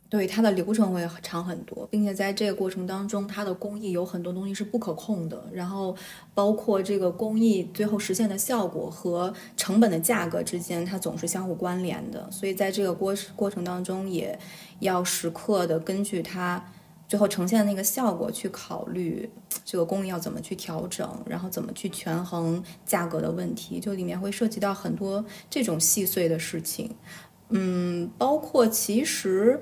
对，它的流程会长很多，并且在这个过程当中，它的工艺有很多东西是不可控的。然后，包括这个工艺最后实现的效果和成本的价格之间，它总是相互关联的。所以，在这个过过程当中，也要时刻的根据它。最后呈现的那个效果，去考虑这个工艺要怎么去调整，然后怎么去权衡价格的问题，就里面会涉及到很多这种细碎的事情。嗯，包括其实，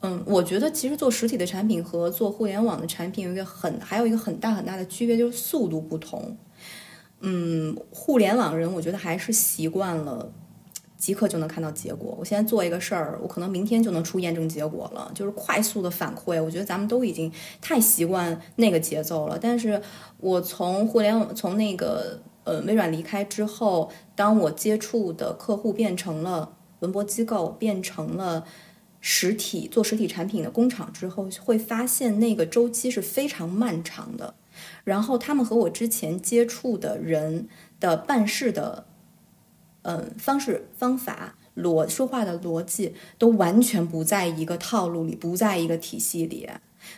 嗯，我觉得其实做实体的产品和做互联网的产品有一个很还有一个很大很大的区别，就是速度不同。嗯，互联网人我觉得还是习惯了。即刻就能看到结果。我现在做一个事儿，我可能明天就能出验证结果了，就是快速的反馈。我觉得咱们都已经太习惯那个节奏了。但是我从互联网从那个呃微软离开之后，当我接触的客户变成了文博机构，变成了实体做实体产品的工厂之后，会发现那个周期是非常漫长的。然后他们和我之前接触的人的办事的。嗯，方式、方法、逻说话的逻辑都完全不在一个套路里，不在一个体系里。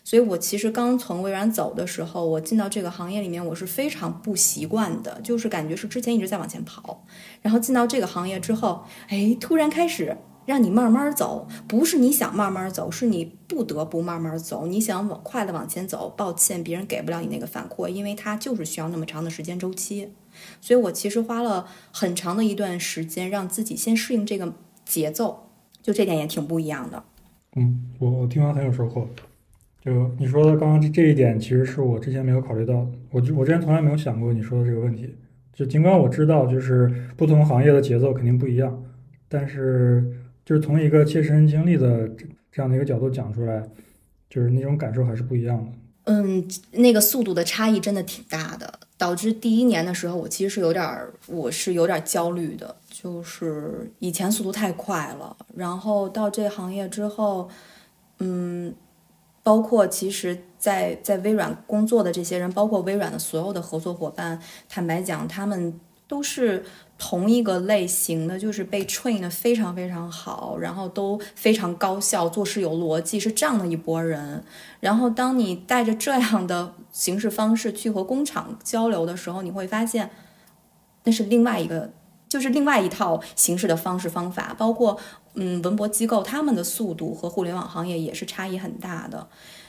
所以我其实刚从微软走的时候，我进到这个行业里面，我是非常不习惯的，就是感觉是之前一直在往前跑，然后进到这个行业之后，哎，突然开始让你慢慢走，不是你想慢慢走，是你不得不慢慢走。你想往快的往前走，抱歉，别人给不了你那个反馈，因为它就是需要那么长的时间周期。所以我其实花了很长的一段时间，让自己先适应这个节奏，就这点也挺不一样的。嗯，我我听完很有收获。就你说的刚刚这这一点，其实是我之前没有考虑到，我我之前从来没有想过你说的这个问题。就尽管我知道，就是不同行业的节奏肯定不一样，但是就是从一个切身经历的这样的一个角度讲出来，就是那种感受还是不一样的。嗯，那个速度的差异真的挺大的，导致第一年的时候，我其实是有点，我是有点焦虑的，就是以前速度太快了，然后到这行业之后，嗯。包括其实，在在微软工作的这些人，包括微软的所有的合作伙伴，坦白讲，他们都是同一个类型的，就是被 train 的非常非常好，然后都非常高效，做事有逻辑，是这样的一拨人。然后，当你带着这样的形式方式去和工厂交流的时候，你会发现，那是另外一个，就是另外一套形式的方式方法，包括。嗯，文博机构他们的速度和互联网行业也是差异很大的，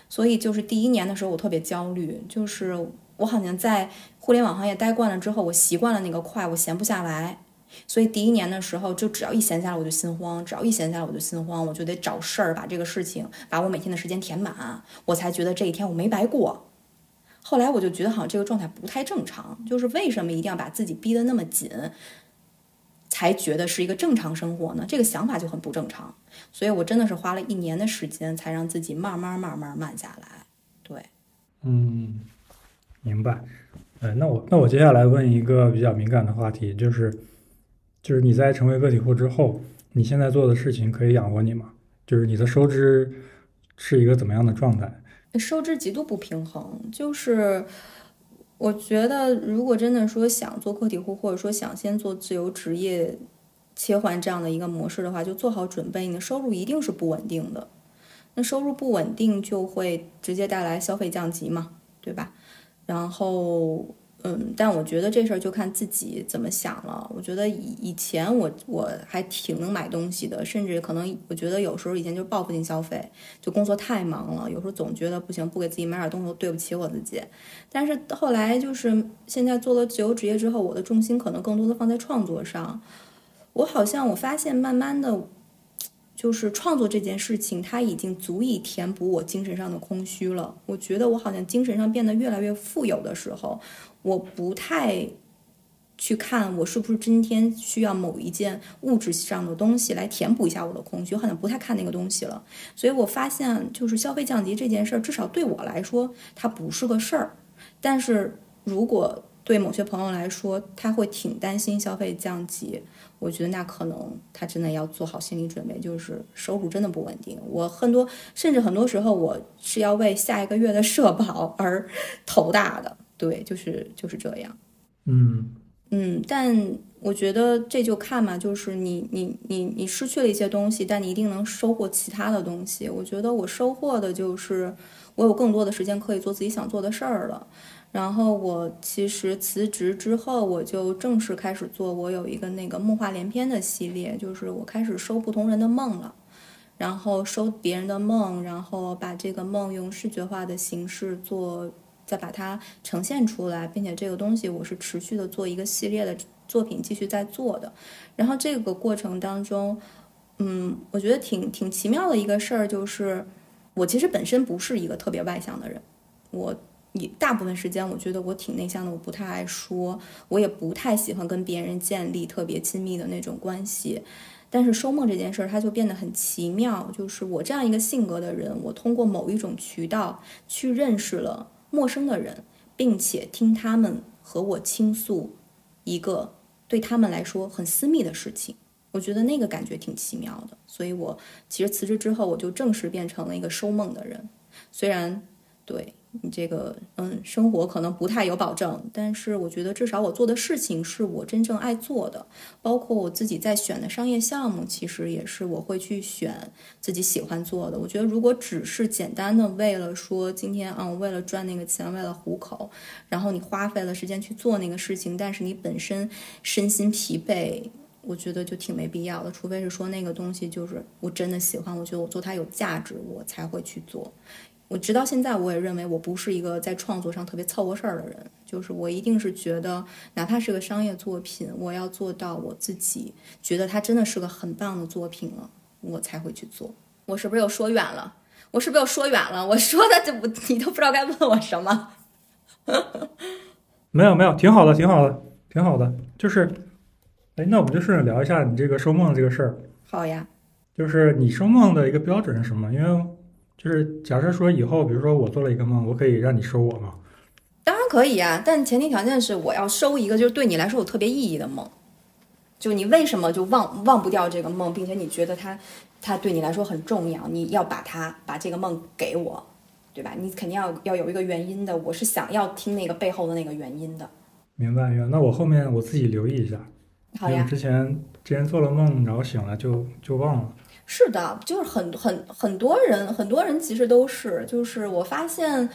所以就是第一年的时候我特别焦虑，就是我好像在互联网行业待惯了之后，我习惯了那个快，我闲不下来，所以第一年的时候就只要一闲下来我就心慌，只要一闲下来我就心慌，我就得找事儿把这个事情把我每天的时间填满，我才觉得这一天我没白过。后来我就觉得好像这个状态不太正常，就是为什么一定要把自己逼得那么紧？才觉得是一个正常生活呢，这个想法就很不正常。所以我真的是花了一年的时间，才让自己慢慢慢慢慢下来。对，嗯，明白。哎，那我那我接下来问一个比较敏感的话题，就是就是你在成为个体户之后，你现在做的事情可以养活你吗？就是你的收支是一个怎么样的状态？收支极度不平衡，就是。我觉得，如果真的说想做个体户，或者说想先做自由职业，切换这样的一个模式的话，就做好准备，你的收入一定是不稳定的。那收入不稳定，就会直接带来消费降级嘛，对吧？然后。嗯，但我觉得这事儿就看自己怎么想了。我觉得以以前我我还挺能买东西的，甚至可能我觉得有时候以前就报复性消费，就工作太忙了，有时候总觉得不行，不给自己买点东西对不起我自己。但是后来就是现在做了自由职业之后，我的重心可能更多的放在创作上。我好像我发现慢慢的。就是创作这件事情，它已经足以填补我精神上的空虚了。我觉得我好像精神上变得越来越富有的时候，我不太去看我是不是今天需要某一件物质上的东西来填补一下我的空虚，好像不太看那个东西了。所以我发现，就是消费降级这件事儿，至少对我来说，它不是个事儿。但是如果对某些朋友来说，他会挺担心消费降级。我觉得那可能他真的要做好心理准备，就是收入真的不稳定。我很多甚至很多时候我是要为下一个月的社保 <laughs> 而头大的，对，就是就是这样。嗯嗯，但我觉得这就看嘛，就是你你你你失去了一些东西，但你一定能收获其他的东西。我觉得我收获的就是我有更多的时间可以做自己想做的事儿了。然后我其实辞职之后，我就正式开始做。我有一个那个梦话连篇的系列，就是我开始收不同人的梦了，然后收别人的梦，然后把这个梦用视觉化的形式做，再把它呈现出来，并且这个东西我是持续的做一个系列的作品，继续在做的。然后这个过程当中，嗯，我觉得挺挺奇妙的一个事儿，就是我其实本身不是一个特别外向的人，我。你大部分时间，我觉得我挺内向的，我不太爱说，我也不太喜欢跟别人建立特别亲密的那种关系。但是收梦这件事儿，它就变得很奇妙。就是我这样一个性格的人，我通过某一种渠道去认识了陌生的人，并且听他们和我倾诉一个对他们来说很私密的事情。我觉得那个感觉挺奇妙的。所以我其实辞职之后，我就正式变成了一个收梦的人。虽然，对。你这个嗯生活可能不太有保证，但是我觉得至少我做的事情是我真正爱做的，包括我自己在选的商业项目，其实也是我会去选自己喜欢做的。我觉得如果只是简单的为了说今天嗯为了赚那个钱，为了糊口，然后你花费了时间去做那个事情，但是你本身身心疲惫。我觉得就挺没必要的，除非是说那个东西就是我真的喜欢，我觉得我做它有价值，我才会去做。我直到现在，我也认为我不是一个在创作上特别凑合事儿的人，就是我一定是觉得，哪怕是个商业作品，我要做到我自己觉得它真的是个很棒的作品了，我才会去做。我是不是又说远了？我是不是又说远了？我说的就不，你都不知道该问我什么。<laughs> 没有没有，挺好的，挺好的，挺好的。就是，哎，那我们就顺着聊一下你这个收梦这个事儿。好呀。就是你收梦的一个标准是什么？因为。就是假设说以后，比如说我做了一个梦，我可以让你收我吗？当然可以啊，但前提条件是我要收一个就是对你来说有特别意义的梦。就你为什么就忘忘不掉这个梦，并且你觉得它它对你来说很重要，你要把它把这个梦给我，对吧？你肯定要要有一个原因的，我是想要听那个背后的那个原因的。明白，明白。那我后面我自己留意一下。好呀。之前之前做了梦，然后醒了就就忘了。是的，就是很很很多人，很多人其实都是，就是我发现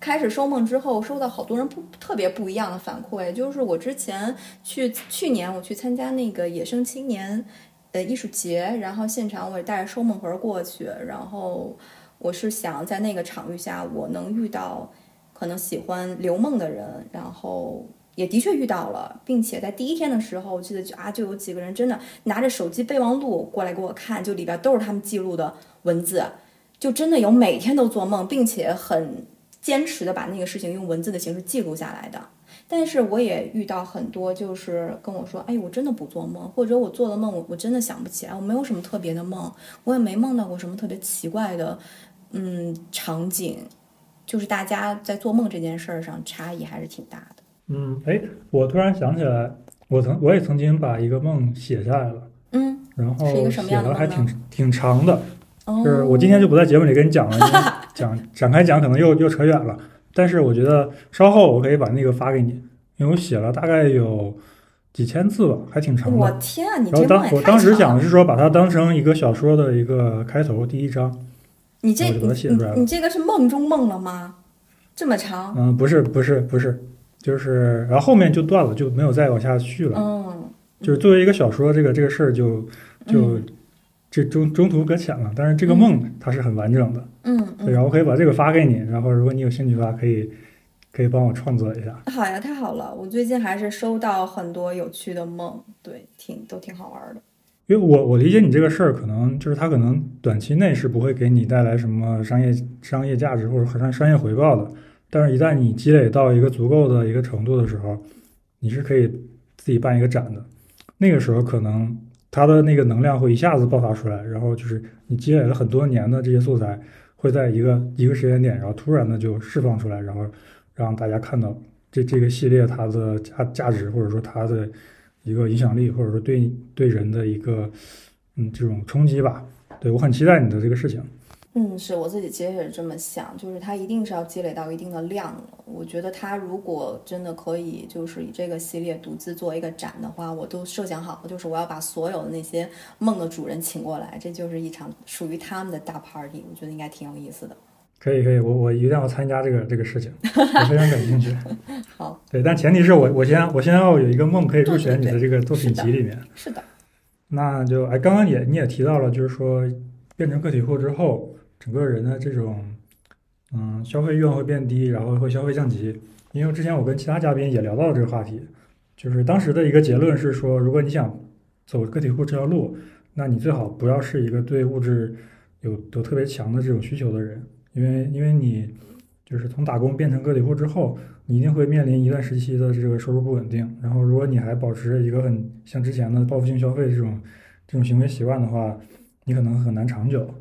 开始收梦之后，收到好多人不特别不一样的反馈。就是我之前去去年我去参加那个野生青年呃艺术节，然后现场我也带着收梦盒过去，然后我是想在那个场域下，我能遇到可能喜欢留梦的人，然后。也的确遇到了，并且在第一天的时候，我记得就啊，就有几个人真的拿着手机备忘录过来给我看，就里边都是他们记录的文字，就真的有每天都做梦，并且很坚持的把那个事情用文字的形式记录下来的。但是我也遇到很多，就是跟我说，哎，我真的不做梦，或者我做了梦，我我真的想不起来，我没有什么特别的梦，我也没梦到过什么特别奇怪的，嗯，场景，就是大家在做梦这件事儿上差异还是挺大的。嗯，哎，我突然想起来，我曾我也曾经把一个梦写下来了，嗯，然后写的还挺挺长的，就是我今天就不在节目里跟你讲了，<laughs> 讲展开讲可能又又扯远了，但是我觉得稍后我可以把那个发给你，因为我写了大概有几千字吧，还挺长的。我天啊，你这当我当时想的是说把它当成一个小说的一个开头第一章，你这你你这个是梦中梦了吗？这么长？嗯，不是不是不是。就是，然后后面就断了，就没有再往下续了。嗯，就是作为一个小说，这个这个事儿就就这中中途搁浅了。但是这个梦它是很完整的。嗯，然后我可以把这个发给你，然后如果你有兴趣的话，可以可以帮我创作一下。好呀，太好了！我最近还是收到很多有趣的梦，对，挺都挺好玩的。因为我我理解你这个事儿，可能就是它可能短期内是不会给你带来什么商业商业价值或者商商业回报的。但是，一旦你积累到一个足够的一个程度的时候，你是可以自己办一个展的。那个时候，可能它的那个能量会一下子爆发出来，然后就是你积累了很多年的这些素材，会在一个一个时间点，然后突然的就释放出来，然后让大家看到这这个系列它的价价值，或者说它的一个影响力，或者说对对人的一个嗯这种冲击吧。对我很期待你的这个事情。嗯，是我自己其实也是这么想，就是它一定是要积累到一定的量了。我觉得它如果真的可以，就是以这个系列独自做一个展的话，我都设想好了，就是我要把所有的那些梦的主人请过来，这就是一场属于他们的大 party。我觉得应该挺有意思的。可以，可以，我我一定要参加这个这个事情，我非常感兴趣。<laughs> 好，对，但前提是我我先我先要有一个梦可以入选你的这个作品集里面。是的。那就哎，刚刚也你也提到了，就是说变成个体户之后。整个人的这种，嗯，消费欲望会变低，然后会消费降级。因为之前我跟其他嘉宾也聊到了这个话题，就是当时的一个结论是说，如果你想走个体户这条路，那你最好不要是一个对物质有有特别强的这种需求的人，因为因为你就是从打工变成个体户之后，你一定会面临一段时期的这个收入不稳定。然后如果你还保持着一个很像之前的报复性消费这种这种行为习惯的话，你可能很难长久。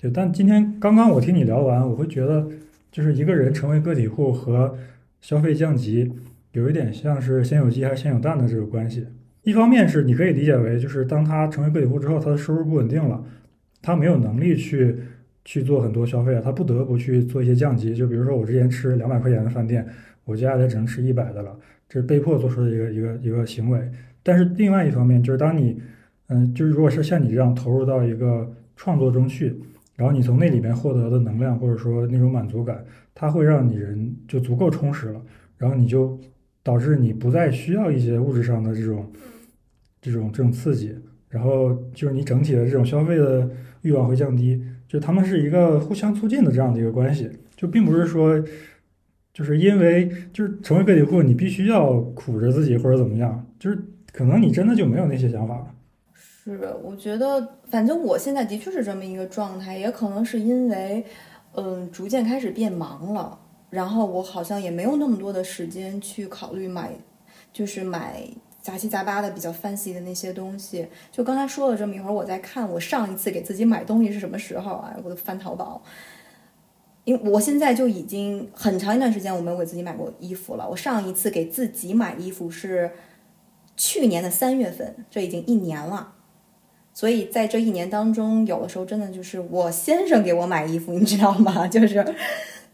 对但今天刚刚我听你聊完，我会觉得，就是一个人成为个体户和消费降级，有一点像是先有鸡还是先有蛋的这个关系。一方面是你可以理解为，就是当他成为个体户之后，他的收入不稳定了，他没有能力去去做很多消费啊，他不得不去做一些降级。就比如说我之前吃两百块钱的饭店，我接下来只能吃一百的了，这是被迫做出的一个一个一个行为。但是另外一方面，就是当你，嗯，就是如果是像你这样投入到一个创作中去，然后你从那里边获得的能量或者说那种满足感，它会让你人就足够充实了，然后你就导致你不再需要一些物质上的这种这种这种刺激，然后就是你整体的这种消费的欲望会降低。就他们是一个互相促进的这样的一个关系，就并不是说，就是因为就是成为个体户，你必须要苦着自己或者怎么样，就是可能你真的就没有那些想法了。是，我觉得反正我现在的确是这么一个状态，也可能是因为，嗯，逐渐开始变忙了，然后我好像也没有那么多的时间去考虑买，就是买。杂七杂八的比较 fancy 的那些东西，就刚才说了这么一会儿，我在看我上一次给自己买东西是什么时候啊？我都翻淘宝，因为我现在就已经很长一段时间我没有给自己买过衣服了。我上一次给自己买衣服是去年的三月份，这已经一年了。所以在这一年当中，有的时候真的就是我先生给我买衣服，你知道吗？<laughs> 就是。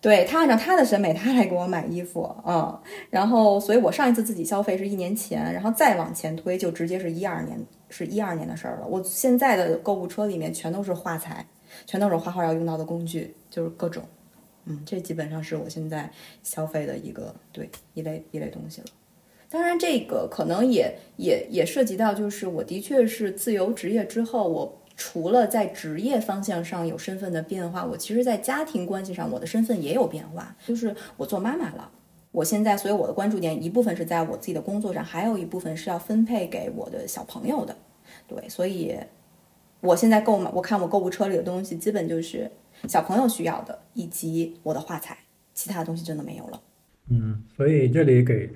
对他按照他的审美，他来给我买衣服，嗯，然后，所以我上一次自己消费是一年前，然后再往前推，就直接是一二年，是一二年的事儿了。我现在的购物车里面全都是画材，全都是画画要用到的工具，就是各种，嗯，这基本上是我现在消费的一个对一类一类东西了。当然，这个可能也也也涉及到，就是我的确是自由职业之后，我。除了在职业方向上有身份的变化，我其实，在家庭关系上，我的身份也有变化。就是我做妈妈了，我现在，所以我的关注点一部分是在我自己的工作上，还有一部分是要分配给我的小朋友的。对，所以我现在购买，我看我购物车里的东西，基本就是小朋友需要的，以及我的画材，其他的东西真的没有了。嗯，所以这里给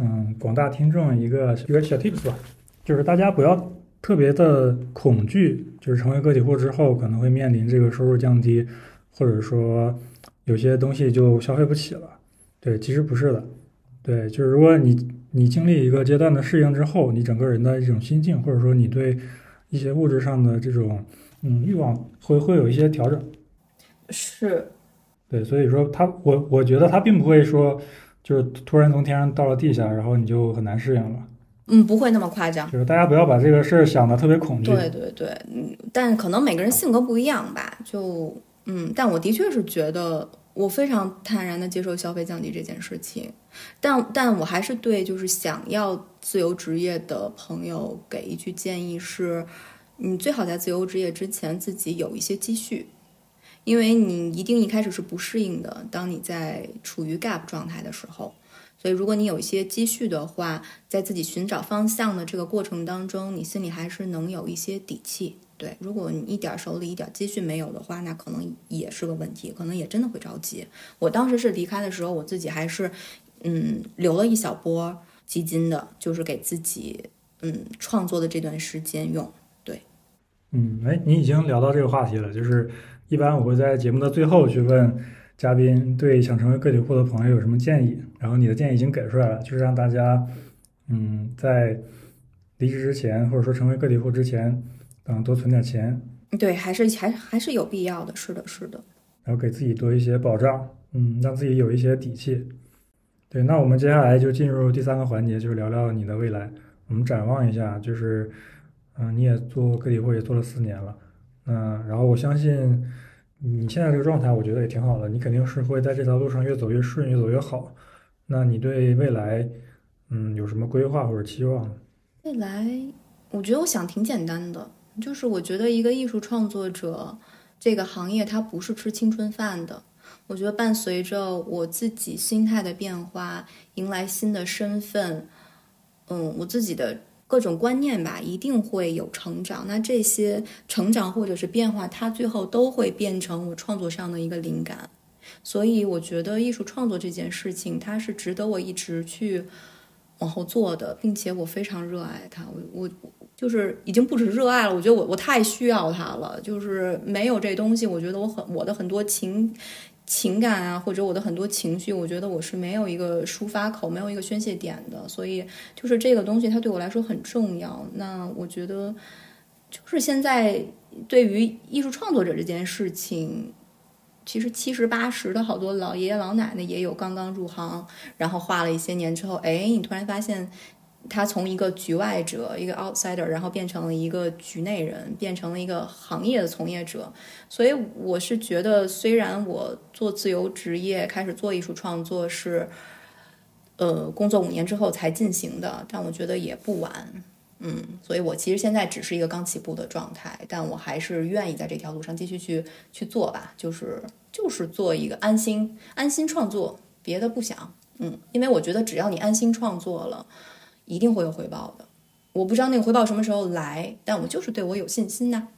嗯广大听众一个一个小 tips 吧，就是大家不要。特别的恐惧，就是成为个体户之后可能会面临这个收入降低，或者说有些东西就消费不起了。对，其实不是的。对，就是如果你你经历一个阶段的适应之后，你整个人的这种心境，或者说你对一些物质上的这种嗯欲望，会会有一些调整。是。对，所以说他我我觉得他并不会说就是突然从天上到了地下，然后你就很难适应了。嗯，不会那么夸张。就是大家不要把这个事儿想的特别恐惧。对对对，嗯，但可能每个人性格不一样吧。就嗯，但我的确是觉得我非常坦然的接受消费降低这件事情。但但我还是对就是想要自由职业的朋友给一句建议是：你最好在自由职业之前自己有一些积蓄，因为你一定一开始是不适应的。当你在处于 gap 状态的时候。所以，如果你有一些积蓄的话，在自己寻找方向的这个过程当中，你心里还是能有一些底气。对，如果你一点手里一点积蓄没有的话，那可能也是个问题，可能也真的会着急。我当时是离开的时候，我自己还是嗯留了一小波基金的，就是给自己嗯创作的这段时间用。对，嗯，哎，你已经聊到这个话题了，就是一般我会在节目的最后去问。嘉宾对想成为个体户的朋友有什么建议？然后你的建议已经给出来了，就是让大家，嗯，在离职之前，或者说成为个体户之前，嗯，多存点钱。对，还是还还是有必要的，是的，是的。然后给自己多一些保障，嗯，让自己有一些底气。对，那我们接下来就进入第三个环节，就是聊聊你的未来。我们展望一下，就是，嗯，你也做个体户也做了四年了，嗯，然后我相信。你现在这个状态，我觉得也挺好的。你肯定是会在这条路上越走越顺，越走越好。那你对未来，嗯，有什么规划或者期望？未来，我觉得我想挺简单的，就是我觉得一个艺术创作者这个行业，它不是吃青春饭的。我觉得伴随着我自己心态的变化，迎来新的身份，嗯，我自己的。各种观念吧，一定会有成长。那这些成长或者是变化，它最后都会变成我创作上的一个灵感。所以我觉得艺术创作这件事情，它是值得我一直去往后做的，并且我非常热爱它。我我就是已经不止热爱了，我觉得我我太需要它了。就是没有这东西，我觉得我很我的很多情。情感啊，或者我的很多情绪，我觉得我是没有一个抒发口，没有一个宣泄点的，所以就是这个东西它对我来说很重要。那我觉得，就是现在对于艺术创作者这件事情，其实七十八十的好多老爷爷老奶奶也有刚刚入行，然后画了一些年之后，哎，你突然发现他从一个局外者，一个 outsider，然后变成了一个局内人，变成了一个行业的从业者。所以我是觉得，虽然我做自由职业，开始做艺术创作是，呃，工作五年之后才进行的，但我觉得也不晚。嗯，所以我其实现在只是一个刚起步的状态，但我还是愿意在这条路上继续去去做吧，就是就是做一个安心安心创作，别的不想。嗯，因为我觉得只要你安心创作了，一定会有回报的。我不知道那个回报什么时候来，但我就是对我有信心呐。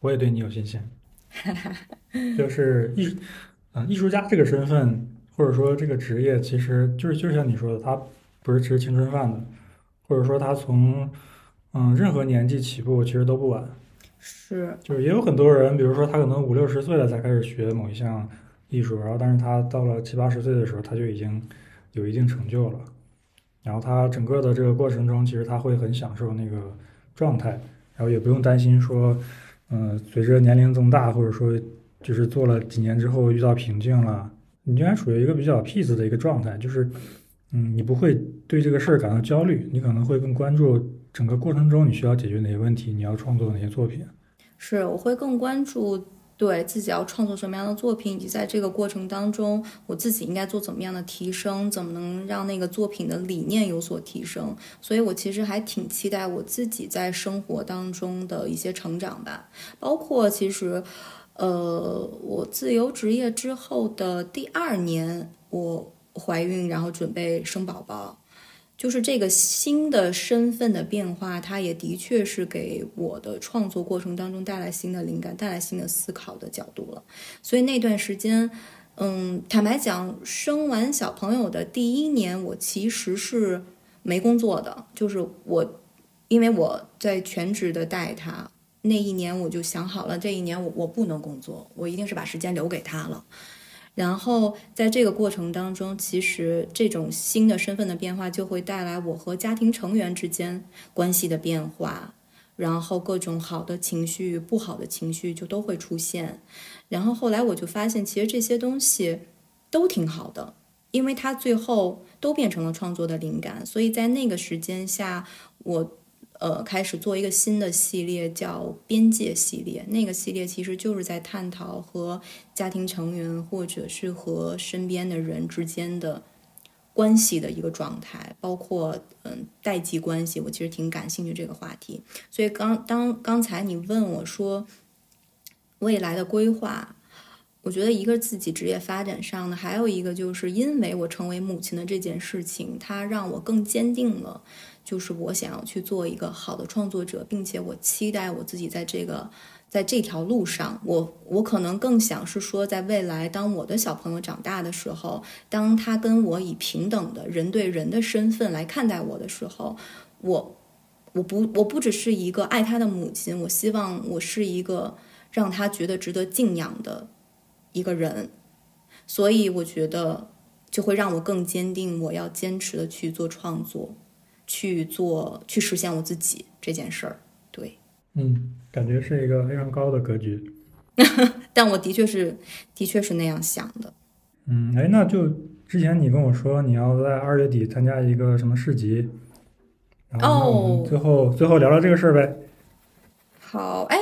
我也对你有信心。<laughs> 就是艺，嗯，艺术家这个身份或者说这个职业，其实就是就像你说的，他不是吃青春饭的。或者说他从嗯任何年纪起步其实都不晚，是就是也有很多人，比如说他可能五六十岁了才开始学某一项艺术，然后但是他到了七八十岁的时候他就已经有一定成就了，然后他整个的这个过程中其实他会很享受那个状态，然后也不用担心说嗯随着年龄增大或者说就是做了几年之后遇到瓶颈了，你应该处于一个比较 peace 的一个状态，就是。嗯，你不会对这个事儿感到焦虑，你可能会更关注整个过程中你需要解决哪些问题，你要创作哪些作品。是，我会更关注对自己要创作什么样的作品，以及在这个过程当中，我自己应该做怎么样的提升，怎么能让那个作品的理念有所提升。所以我其实还挺期待我自己在生活当中的一些成长吧，包括其实，呃，我自由职业之后的第二年，我。怀孕，然后准备生宝宝，就是这个新的身份的变化，它也的确是给我的创作过程当中带来新的灵感，带来新的思考的角度了。所以那段时间，嗯，坦白讲，生完小朋友的第一年，我其实是没工作的，就是我，因为我在全职的带他那一年，我就想好了，这一年我我不能工作，我一定是把时间留给他了。然后在这个过程当中，其实这种新的身份的变化就会带来我和家庭成员之间关系的变化，然后各种好的情绪、不好的情绪就都会出现。然后后来我就发现，其实这些东西都挺好的，因为它最后都变成了创作的灵感。所以在那个时间下，我。呃，开始做一个新的系列，叫边界系列。那个系列其实就是在探讨和家庭成员或者是和身边的人之间的关系的一个状态，包括嗯代际关系。我其实挺感兴趣这个话题。所以刚当刚才你问我说未来的规划，我觉得一个自己职业发展上的，还有一个就是因为我成为母亲的这件事情，它让我更坚定了。就是我想要去做一个好的创作者，并且我期待我自己在这个在这条路上，我我可能更想是说，在未来当我的小朋友长大的时候，当他跟我以平等的人对人的身份来看待我的时候，我我不我不只是一个爱他的母亲，我希望我是一个让他觉得值得敬仰的一个人，所以我觉得就会让我更坚定，我要坚持的去做创作。去做，去实现我自己这件事儿，对，嗯，感觉是一个非常高的格局，<laughs> 但我的确是，的确是那样想的。嗯，哎，那就之前你跟我说你要在二月底参加一个什么市集，然后我们最后最后聊聊这个事儿呗。好，哎，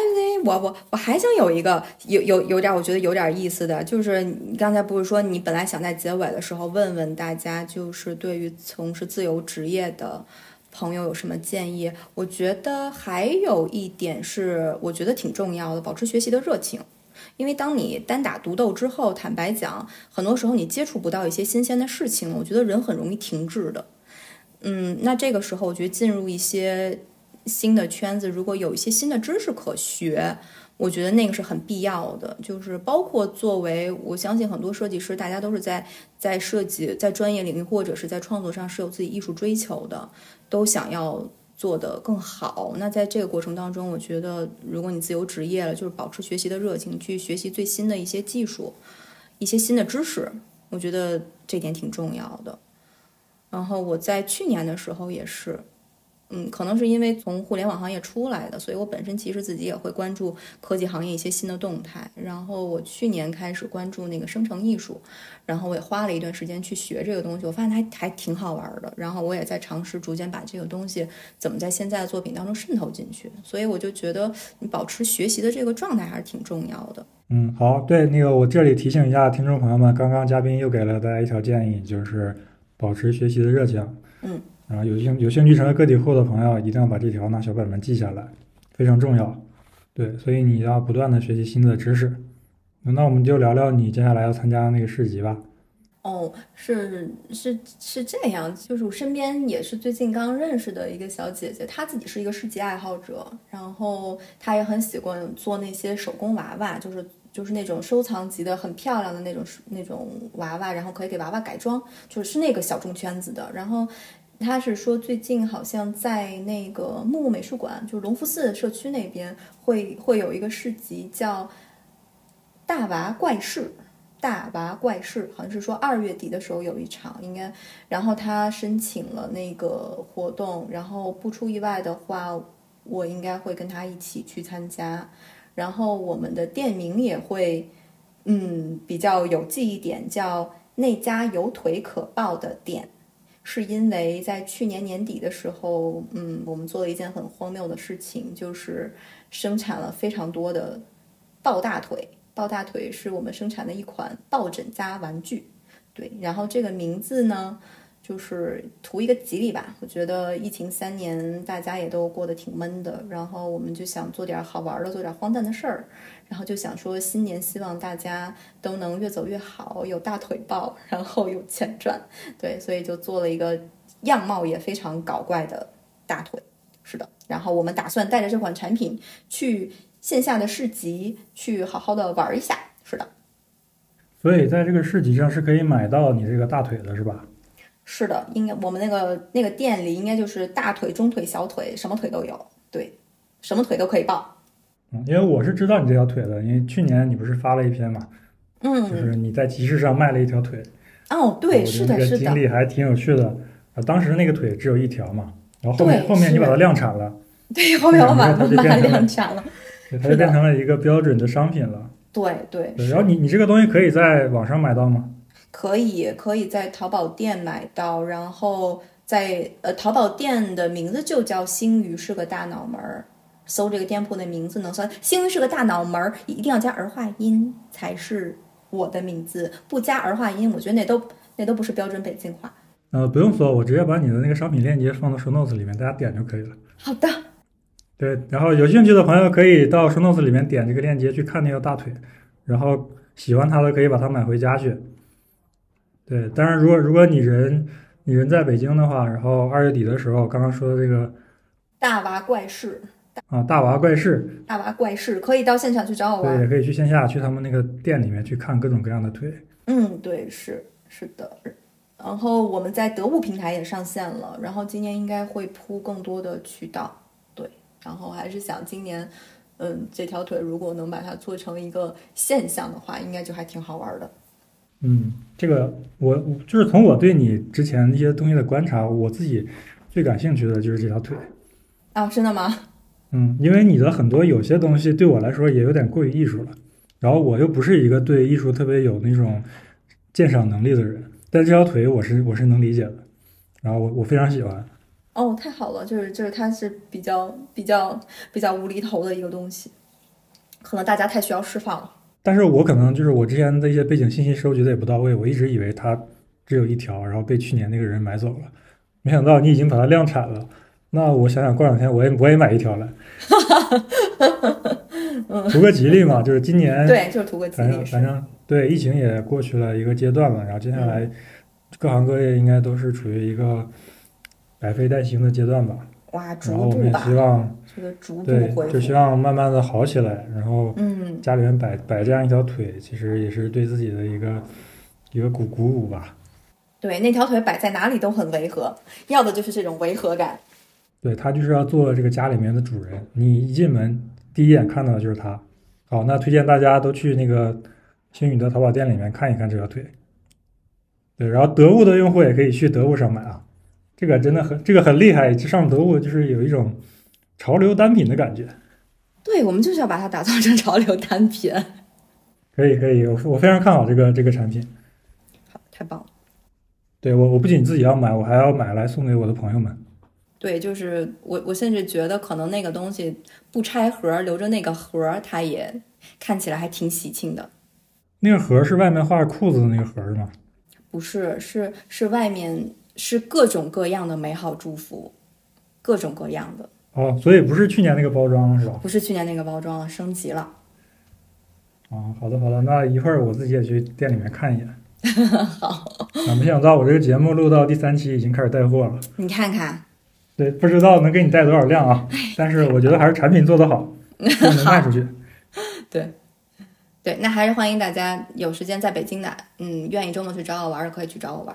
我我我还想有一个有有有点我觉得有点意思的，就是你刚才不是说你本来想在结尾的时候问问大家，就是对于从事自由职业的朋友有什么建议？我觉得还有一点是我觉得挺重要的，保持学习的热情，因为当你单打独斗之后，坦白讲，很多时候你接触不到一些新鲜的事情，我觉得人很容易停滞的。嗯，那这个时候我觉得进入一些。新的圈子，如果有一些新的知识可学，我觉得那个是很必要的。就是包括作为，我相信很多设计师，大家都是在在设计、在专业领域或者是在创作上是有自己艺术追求的，都想要做得更好。那在这个过程当中，我觉得如果你自由职业了，就是保持学习的热情，去学习最新的一些技术、一些新的知识，我觉得这点挺重要的。然后我在去年的时候也是。嗯，可能是因为从互联网行业出来的，所以我本身其实自己也会关注科技行业一些新的动态。然后我去年开始关注那个生成艺术，然后我也花了一段时间去学这个东西，我发现还还挺好玩的。然后我也在尝试逐渐把这个东西怎么在现在的作品当中渗透进去。所以我就觉得你保持学习的这个状态还是挺重要的。嗯，好，对，那个我这里提醒一下听众朋友们，刚刚嘉宾又给了大家一条建议，就是保持学习的热情。嗯。然后有兴有兴趣成为个体户的朋友，一定要把这条拿小本本记下来，非常重要。对，所以你要不断的学习新的知识。那我们就聊聊你接下来要参加那个市集吧。哦，是是是这样，就是我身边也是最近刚认识的一个小姐姐，她自己是一个市集爱好者，然后她也很喜欢做那些手工娃娃，就是就是那种收藏级的很漂亮的那种那种娃娃，然后可以给娃娃改装，就是那个小众圈子的，然后。他是说，最近好像在那个木木美术馆，就是隆福寺社区那边，会会有一个市集，叫“大娃怪事”。大娃怪事，好像是说二月底的时候有一场，应该。然后他申请了那个活动，然后不出意外的话，我应该会跟他一起去参加。然后我们的店名也会，嗯，比较有记忆点，叫“那家有腿可抱的店”。是因为在去年年底的时候，嗯，我们做了一件很荒谬的事情，就是生产了非常多的抱大腿。抱大腿是我们生产的一款抱枕加玩具，对。然后这个名字呢，就是图一个吉利吧。我觉得疫情三年，大家也都过得挺闷的，然后我们就想做点好玩的，做点荒诞的事儿。然后就想说，新年希望大家都能越走越好，有大腿抱，然后有钱赚。对，所以就做了一个样貌也非常搞怪的大腿。是的，然后我们打算带着这款产品去线下的市集，去好好的玩一下。是的。所以在这个市集上是可以买到你这个大腿的，是吧？是的，应该我们那个那个店里应该就是大腿、中腿、小腿，什么腿都有。对，什么腿都可以抱。因为我是知道你这条腿的，因为去年你不是发了一篇嘛，嗯，就是你在集市上卖了一条腿，哦，对，是的，是的，经历还挺有趣的。啊，当时那个腿只有一条嘛，然后后面后面你把它量产了，对，后面我把它量产了，它就变成了一个标准的商品了。对对，然后你你这个东西可以在网上买到吗？可以，可以在淘宝店买到，然后在呃淘宝店的名字就叫星鱼是个大脑门儿。搜这个店铺的名字能搜，星鱼是个大脑门儿，一定要加儿化音才是我的名字，不加儿化音，我觉得那都那都不是标准北京话。呃，不用搜，我直接把你的那个商品链接放到 show notes 里面，大家点就可以了。好的。对，然后有兴趣的朋友可以到 show notes 里面点这个链接去看那个大腿，然后喜欢它的可以把它买回家去。对，当然如果如果你人你人在北京的话，然后二月底的时候刚刚说的这个大娃怪事。啊，大娃怪事，大娃怪事可以到现场去找我玩，对，也可以去线下去他们那个店里面去看各种各样的腿。嗯，对，是是的。然后我们在得物平台也上线了，然后今年应该会铺更多的渠道。对，然后还是想今年，嗯，这条腿如果能把它做成一个现象的话，应该就还挺好玩的。嗯，这个我就是从我对你之前一些东西的观察，我自己最感兴趣的就是这条腿。啊，真的吗？<laughs> 嗯，因为你的很多有些东西对我来说也有点过于艺术了，然后我又不是一个对艺术特别有那种鉴赏能力的人，但这条腿我是我是能理解的，然后我我非常喜欢。哦，太好了，就是就是它是比较比较比较无厘头的一个东西，可能大家太需要释放了。但是我可能就是我之前的一些背景信息收集的也不到位，我一直以为它只有一条，然后被去年那个人买走了，没想到你已经把它量产了。那我想想，过两天我也我也买一条来，<laughs> 图个吉利嘛，就是今年 <laughs> 对，就是图个吉利。反正反正对，疫情也过去了一个阶段了，然后接下来各行各业应该都是处于一个百废待兴的阶段吧。哇，然后我们也希望这个逐步对，就希望慢慢的好起来。然后嗯，家里面摆摆这样一条腿，其实也是对自己的一个一个鼓鼓舞吧。对，那条腿摆在哪里都很违和，要的就是这种违和感。对他就是要做这个家里面的主人，你一进门第一眼看到的就是他。好，那推荐大家都去那个星宇的淘宝店里面看一看这条腿。对，然后得物的用户也可以去得物上买啊。这个真的很这个很厉害，这上得物就是有一种潮流单品的感觉。对，我们就是要把它打造成潮流单品。可以可以，我我非常看好这个这个产品。好，太棒了。对我我不仅自己要买，我还要买来送给我的朋友们。对，就是我我甚至觉得可能那个东西不拆盒，留着那个盒，它也看起来还挺喜庆的。那个盒是外面画裤子的那个盒是吗？不是，是是外面是各种各样的美好祝福，各种各样的。哦，所以不是去年那个包装了是吧？不是去年那个包装了，升级了。啊，好的好的，那一会儿我自己也去店里面看一眼。好，<laughs> 啊，没想到我这个节目录到第三期已经开始带货了。你看看，对，不知道能给你带多少量啊？<laughs> 但是我觉得还是产品做得好，<laughs> 就能卖出去。对，对，那还是欢迎大家有时间在北京的，嗯，愿意周末去找我玩的可以去找我玩。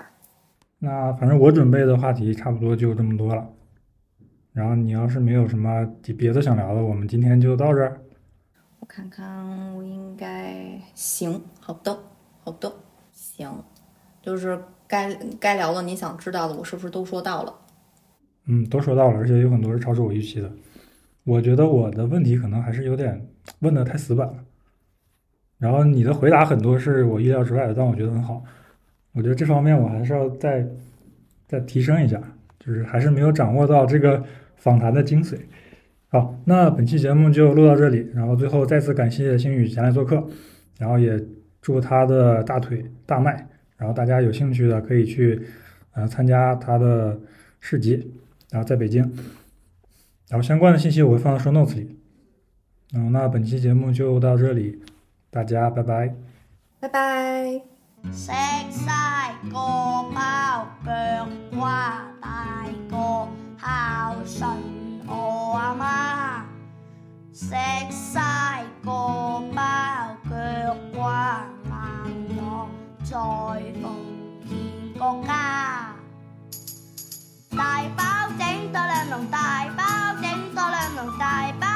那反正我准备的话题差不多就这么多了。然后你要是没有什么别的想聊的，我们今天就到这儿。我看看，我应该行，好的，好的，行，就是该该聊的，你想知道的，我是不是都说到了？嗯，都说到了，而且有很多是超出我预期的。我觉得我的问题可能还是有点问的太死板了。然后你的回答很多是我意料之外的，但我觉得很好。我觉得这方面我还是要再再提升一下，就是还是没有掌握到这个访谈的精髓。好，那本期节目就录到这里。然后最后再次感谢星宇前来做客，然后也祝他的大腿大卖。然后大家有兴趣的可以去呃参加他的市集，然后在北京。然后相关的信息我会放到 show notes 里。嗯，那本期节目就到这里，大家拜拜。拜拜。食晒個包腳瓜，大個孝順我阿媽。食晒個包腳瓜，硬朗在奉獻國家。大包整到靚龍大包。